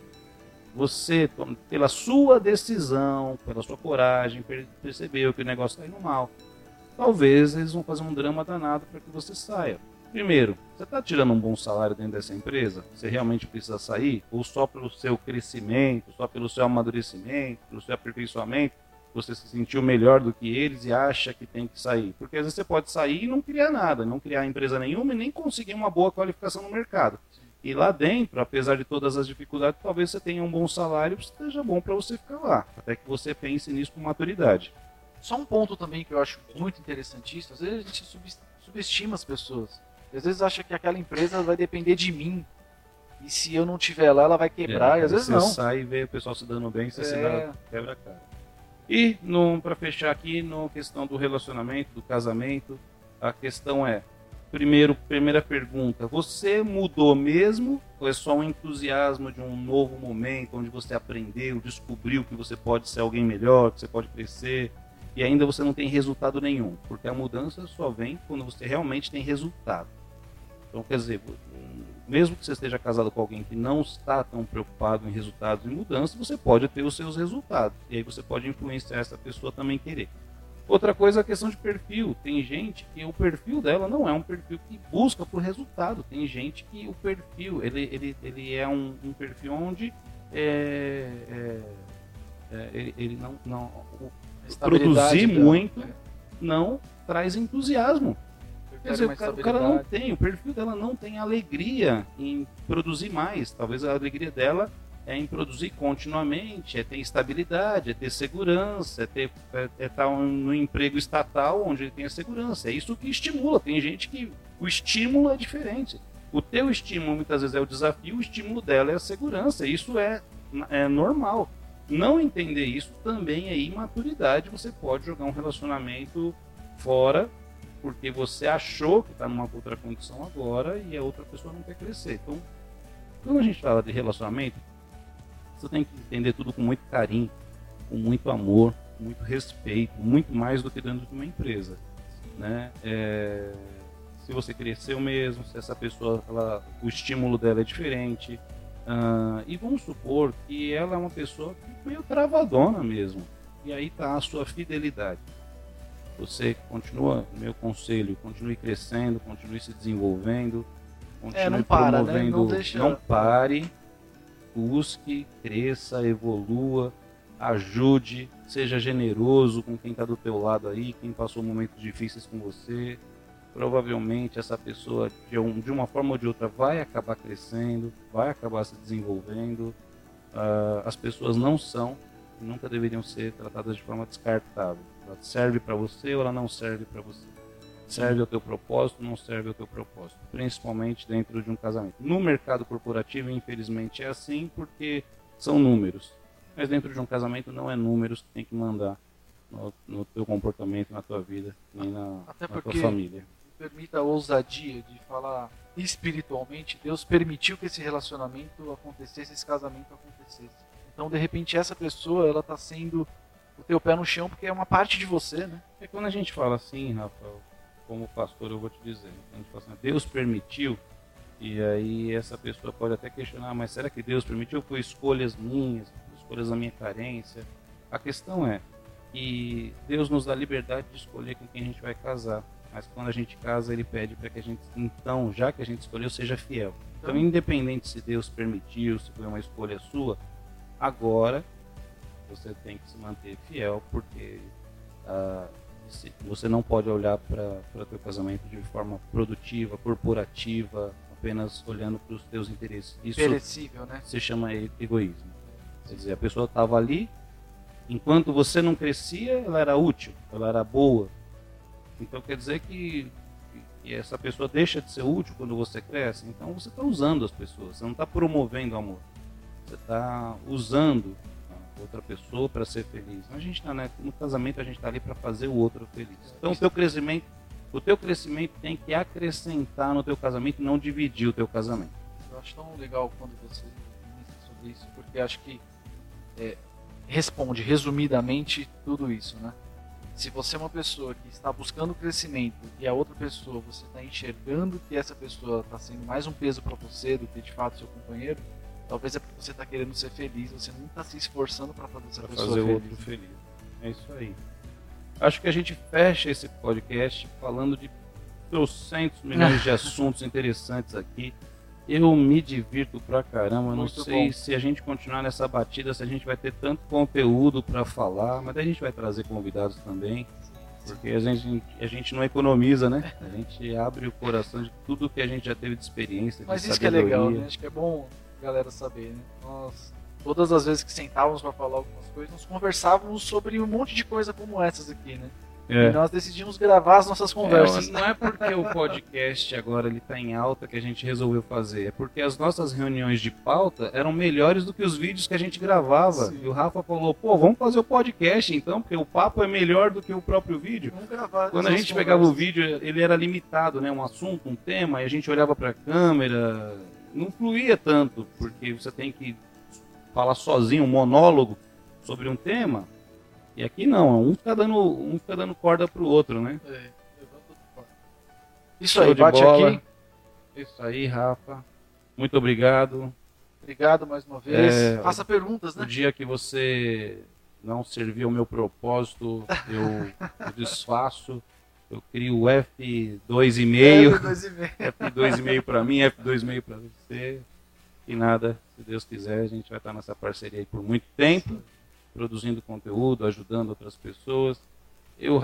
você, pela sua decisão, pela sua coragem, percebeu que o negócio está indo mal, talvez eles vão fazer um drama danado para que você saia. Primeiro, você está tirando um bom salário dentro dessa empresa? Você realmente precisa sair? Ou só pelo seu crescimento, só pelo seu amadurecimento, pelo seu aperfeiçoamento, você se sentiu melhor do que eles e acha que tem que sair? Porque às vezes você pode sair e não criar nada, não criar empresa nenhuma e nem conseguir uma boa qualificação no mercado. E lá dentro, apesar de todas as dificuldades, talvez você tenha um bom salário, seja bom para você ficar lá, até que você pense nisso com maturidade. Só um ponto também que eu acho muito interessantíssimo, às vezes a gente subestima as pessoas. Às vezes acha que aquela empresa vai depender de mim. E se eu não tiver lá, ela vai quebrar. É, e às vezes você não. Você sai e vê o pessoal se dando bem, você é... se dá, quebra a cara. E para fechar aqui, na questão do relacionamento, do casamento, a questão é, primeiro, primeira pergunta, você mudou mesmo ou é só um entusiasmo de um novo momento onde você aprendeu, descobriu que você pode ser alguém melhor, que você pode crescer e ainda você não tem resultado nenhum? Porque a mudança só vem quando você realmente tem resultado. Então, quer dizer, mesmo que você esteja casado com alguém que não está tão preocupado em resultados e mudanças, você pode ter os seus resultados. E aí você pode influenciar essa pessoa também querer. Outra coisa é a questão de perfil. Tem gente que o perfil dela não é um perfil que busca por resultado. Tem gente que o perfil, ele, ele, ele é um, um perfil onde é, é, é, ele, ele, não, não produzir muito é. não traz entusiasmo. Quer dizer, o cara, o cara, não tem, o perfil dela não tem alegria em produzir mais. Talvez a alegria dela é em produzir continuamente, é ter estabilidade, é ter segurança, é ter é, é estar no emprego estatal onde ele tem a segurança. É isso que estimula. Tem gente que o estímulo é diferente. O teu estímulo muitas vezes é o desafio, o estímulo dela é a segurança. Isso é, é normal. Não entender isso também é imaturidade. Você pode jogar um relacionamento fora porque você achou que está numa outra condição agora e a outra pessoa não quer crescer. Então, quando a gente fala de relacionamento, você tem que entender tudo com muito carinho, com muito amor, muito respeito, muito mais do que dentro de uma empresa. Né? É, se você cresceu mesmo, se essa pessoa, ela, o estímulo dela é diferente. Uh, e vamos supor que ela é uma pessoa meio travadona mesmo. E aí está a sua fidelidade você continua, meu conselho, continue crescendo, continue se desenvolvendo, continue é, não para, promovendo, né? não, deixa... não pare, busque, cresça, evolua, ajude, seja generoso com quem está do teu lado aí, quem passou momentos difíceis com você. Provavelmente essa pessoa, de, um, de uma forma ou de outra, vai acabar crescendo, vai acabar se desenvolvendo. Uh, as pessoas não são, nunca deveriam ser tratadas de forma descartável. Ela serve para você ou ela não serve para você. Serve ao teu propósito, não serve ao teu propósito, principalmente dentro de um casamento. No mercado corporativo, infelizmente, é assim porque são números. Mas dentro de um casamento não é números que tem que mandar no, no teu comportamento, na tua vida, nem na, na tua família. Permita a ousadia de falar espiritualmente, Deus permitiu que esse relacionamento acontecesse, esse casamento acontecesse. Então, de repente, essa pessoa, ela está sendo o teu pé no chão porque é uma parte de você, né? É quando a gente fala assim, Rafael, como pastor, eu vou te dizer, a gente fala assim, Deus permitiu, e aí essa pessoa pode até questionar, mas será que Deus permitiu? Foi escolhas minhas, escolhas da minha carência. A questão é que Deus nos dá liberdade de escolher com quem a gente vai casar. Mas quando a gente casa, ele pede para que a gente, então, já que a gente escolheu, seja fiel. Então, independente se Deus permitiu, se foi uma escolha sua, agora você tem que se manter fiel, porque uh, você não pode olhar para o teu casamento de forma produtiva, corporativa, apenas olhando para os teus interesses. Isso Perecível, né? se chama egoísmo. Quer dizer, a pessoa estava ali, enquanto você não crescia, ela era útil, ela era boa. Então quer dizer que, que essa pessoa deixa de ser útil quando você cresce. Então você está usando as pessoas, você não está promovendo amor. Você está usando outra pessoa para ser feliz. A gente está né, no casamento a gente está ali para fazer o outro feliz. Então o teu crescimento, o teu crescimento tem que acrescentar no teu casamento, não dividir o teu casamento. Eu acho tão legal quando você pensa sobre isso, porque acho que é, responde resumidamente tudo isso, né? Se você é uma pessoa que está buscando crescimento e a outra pessoa você está enxergando que essa pessoa está sendo mais um peso para você do que de fato seu companheiro, Talvez é porque você está querendo ser feliz, você não está se esforçando para fazer essa pra pessoa fazer feliz. outro feliz. É isso aí. Acho que a gente fecha esse podcast falando de trocentos milhões de [LAUGHS] assuntos interessantes aqui. Eu me divirto pra caramba. Muito não sei bom. se a gente continuar nessa batida, se a gente vai ter tanto conteúdo para falar, mas a gente vai trazer convidados também. Porque a gente, a gente não economiza, né? A gente abre o coração de tudo que a gente já teve de experiência. Mas de isso sabedoria. que é legal, né? Acho que é bom galera saber, né? Nós, todas as vezes que sentávamos para falar algumas coisas, nós conversávamos sobre um monte de coisa como essas aqui, né? É. E nós decidimos gravar as nossas conversas. É, não é porque o podcast agora ele tá em alta que a gente resolveu fazer, é porque as nossas reuniões de pauta eram melhores do que os vídeos que a gente gravava. Sim. E o Rafa falou: "Pô, vamos fazer o podcast então, porque o papo é melhor do que o próprio vídeo". Vamos gravar. Quando a gente conversas. pegava o vídeo, ele era limitado, né, um assunto, um tema, e a gente olhava para a câmera, não fluía tanto, porque você tem que falar sozinho, um monólogo sobre um tema. E aqui não, um fica dando, um fica dando corda pro outro, né? É, Isso aí, bate bola. aqui. Isso aí, Rafa. Muito obrigado. Obrigado mais uma vez. É, Faça perguntas, né? O dia que você não serviu o meu propósito, eu, eu [LAUGHS] desfaço. Eu crio o F2,5. F2,5 para mim, F2,5 para você. E nada, se Deus quiser, a gente vai estar nessa parceria aí por muito tempo, produzindo conteúdo, ajudando outras pessoas. Eu,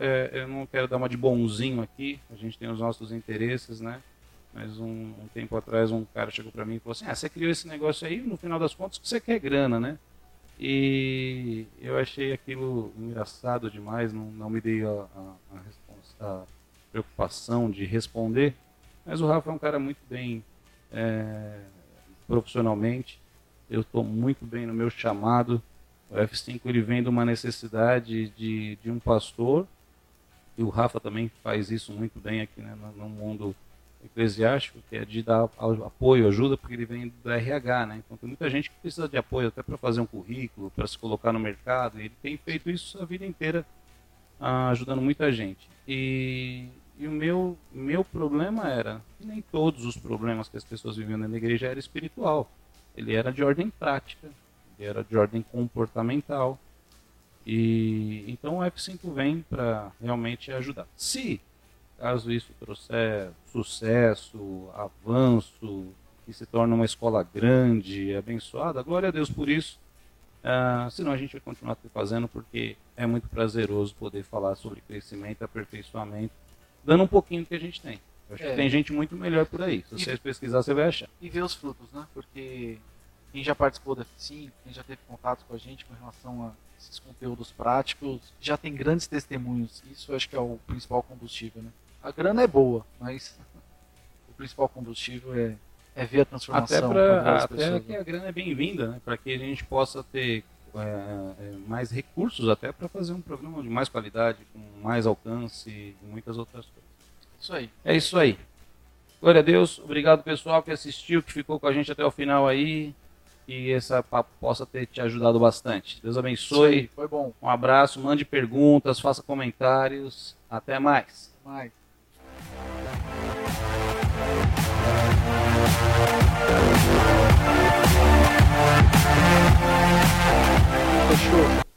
é, eu não quero dar uma de bonzinho aqui, a gente tem os nossos interesses, né? Mas um, um tempo atrás um cara chegou para mim e falou assim: Ah, você criou esse negócio aí, no final das contas, você quer grana, né? E eu achei aquilo engraçado demais, não, não me dei a, a, a, preocupação de responder. Mas o Rafa é um cara muito bem é, profissionalmente. Eu estou muito bem no meu chamado. O F5 ele vem de uma necessidade de, de um pastor. E o Rafa também faz isso muito bem aqui né, no, mundo eclesiástico, que é de dar apoio, ajuda, porque ele vem do RH, né? Então tem muita gente que precisa de apoio até para fazer um currículo, para se colocar no mercado, e ele tem feito isso a vida inteira, ah, ajudando muita gente. E, e o meu, meu problema era, nem todos os problemas que as pessoas viviam na igreja era espiritual, ele era de ordem prática, ele era de ordem comportamental, e então o F5 vem para realmente ajudar. Se caso isso trouxer sucesso, avanço, que se torne uma escola grande, abençoada, glória a Deus por isso. Uh, senão a gente vai continuar fazendo porque é muito prazeroso poder falar sobre crescimento, aperfeiçoamento dando um pouquinho do que a gente tem. Eu acho É. que tem gente muito melhor por aí. Se E- você pesquisar, você vai achar. E ver os frutos, né? Porque quem já participou da F5, quem já teve contato com a gente com relação a esses conteúdos práticos, já tem grandes testemunhos. Isso eu acho que é o principal combustível, né? A grana é boa, mas o principal combustível é, é ver a Até, transformação. pra, ver as até pessoas, que né? a grana é bem-vinda, né? Para que a gente possa ter é, é, mais recursos até para fazer um programa de mais qualidade, com mais alcance e muitas outras coisas. Isso aí. É isso aí. Glória a Deus. Obrigado pessoal que assistiu, que ficou com a gente até o final aí que essa papo possa ter te ajudado bastante. Deus abençoe. Sim, foi bom. Um abraço, mande perguntas, faça comentários. Até mais. Até mais. Fechou.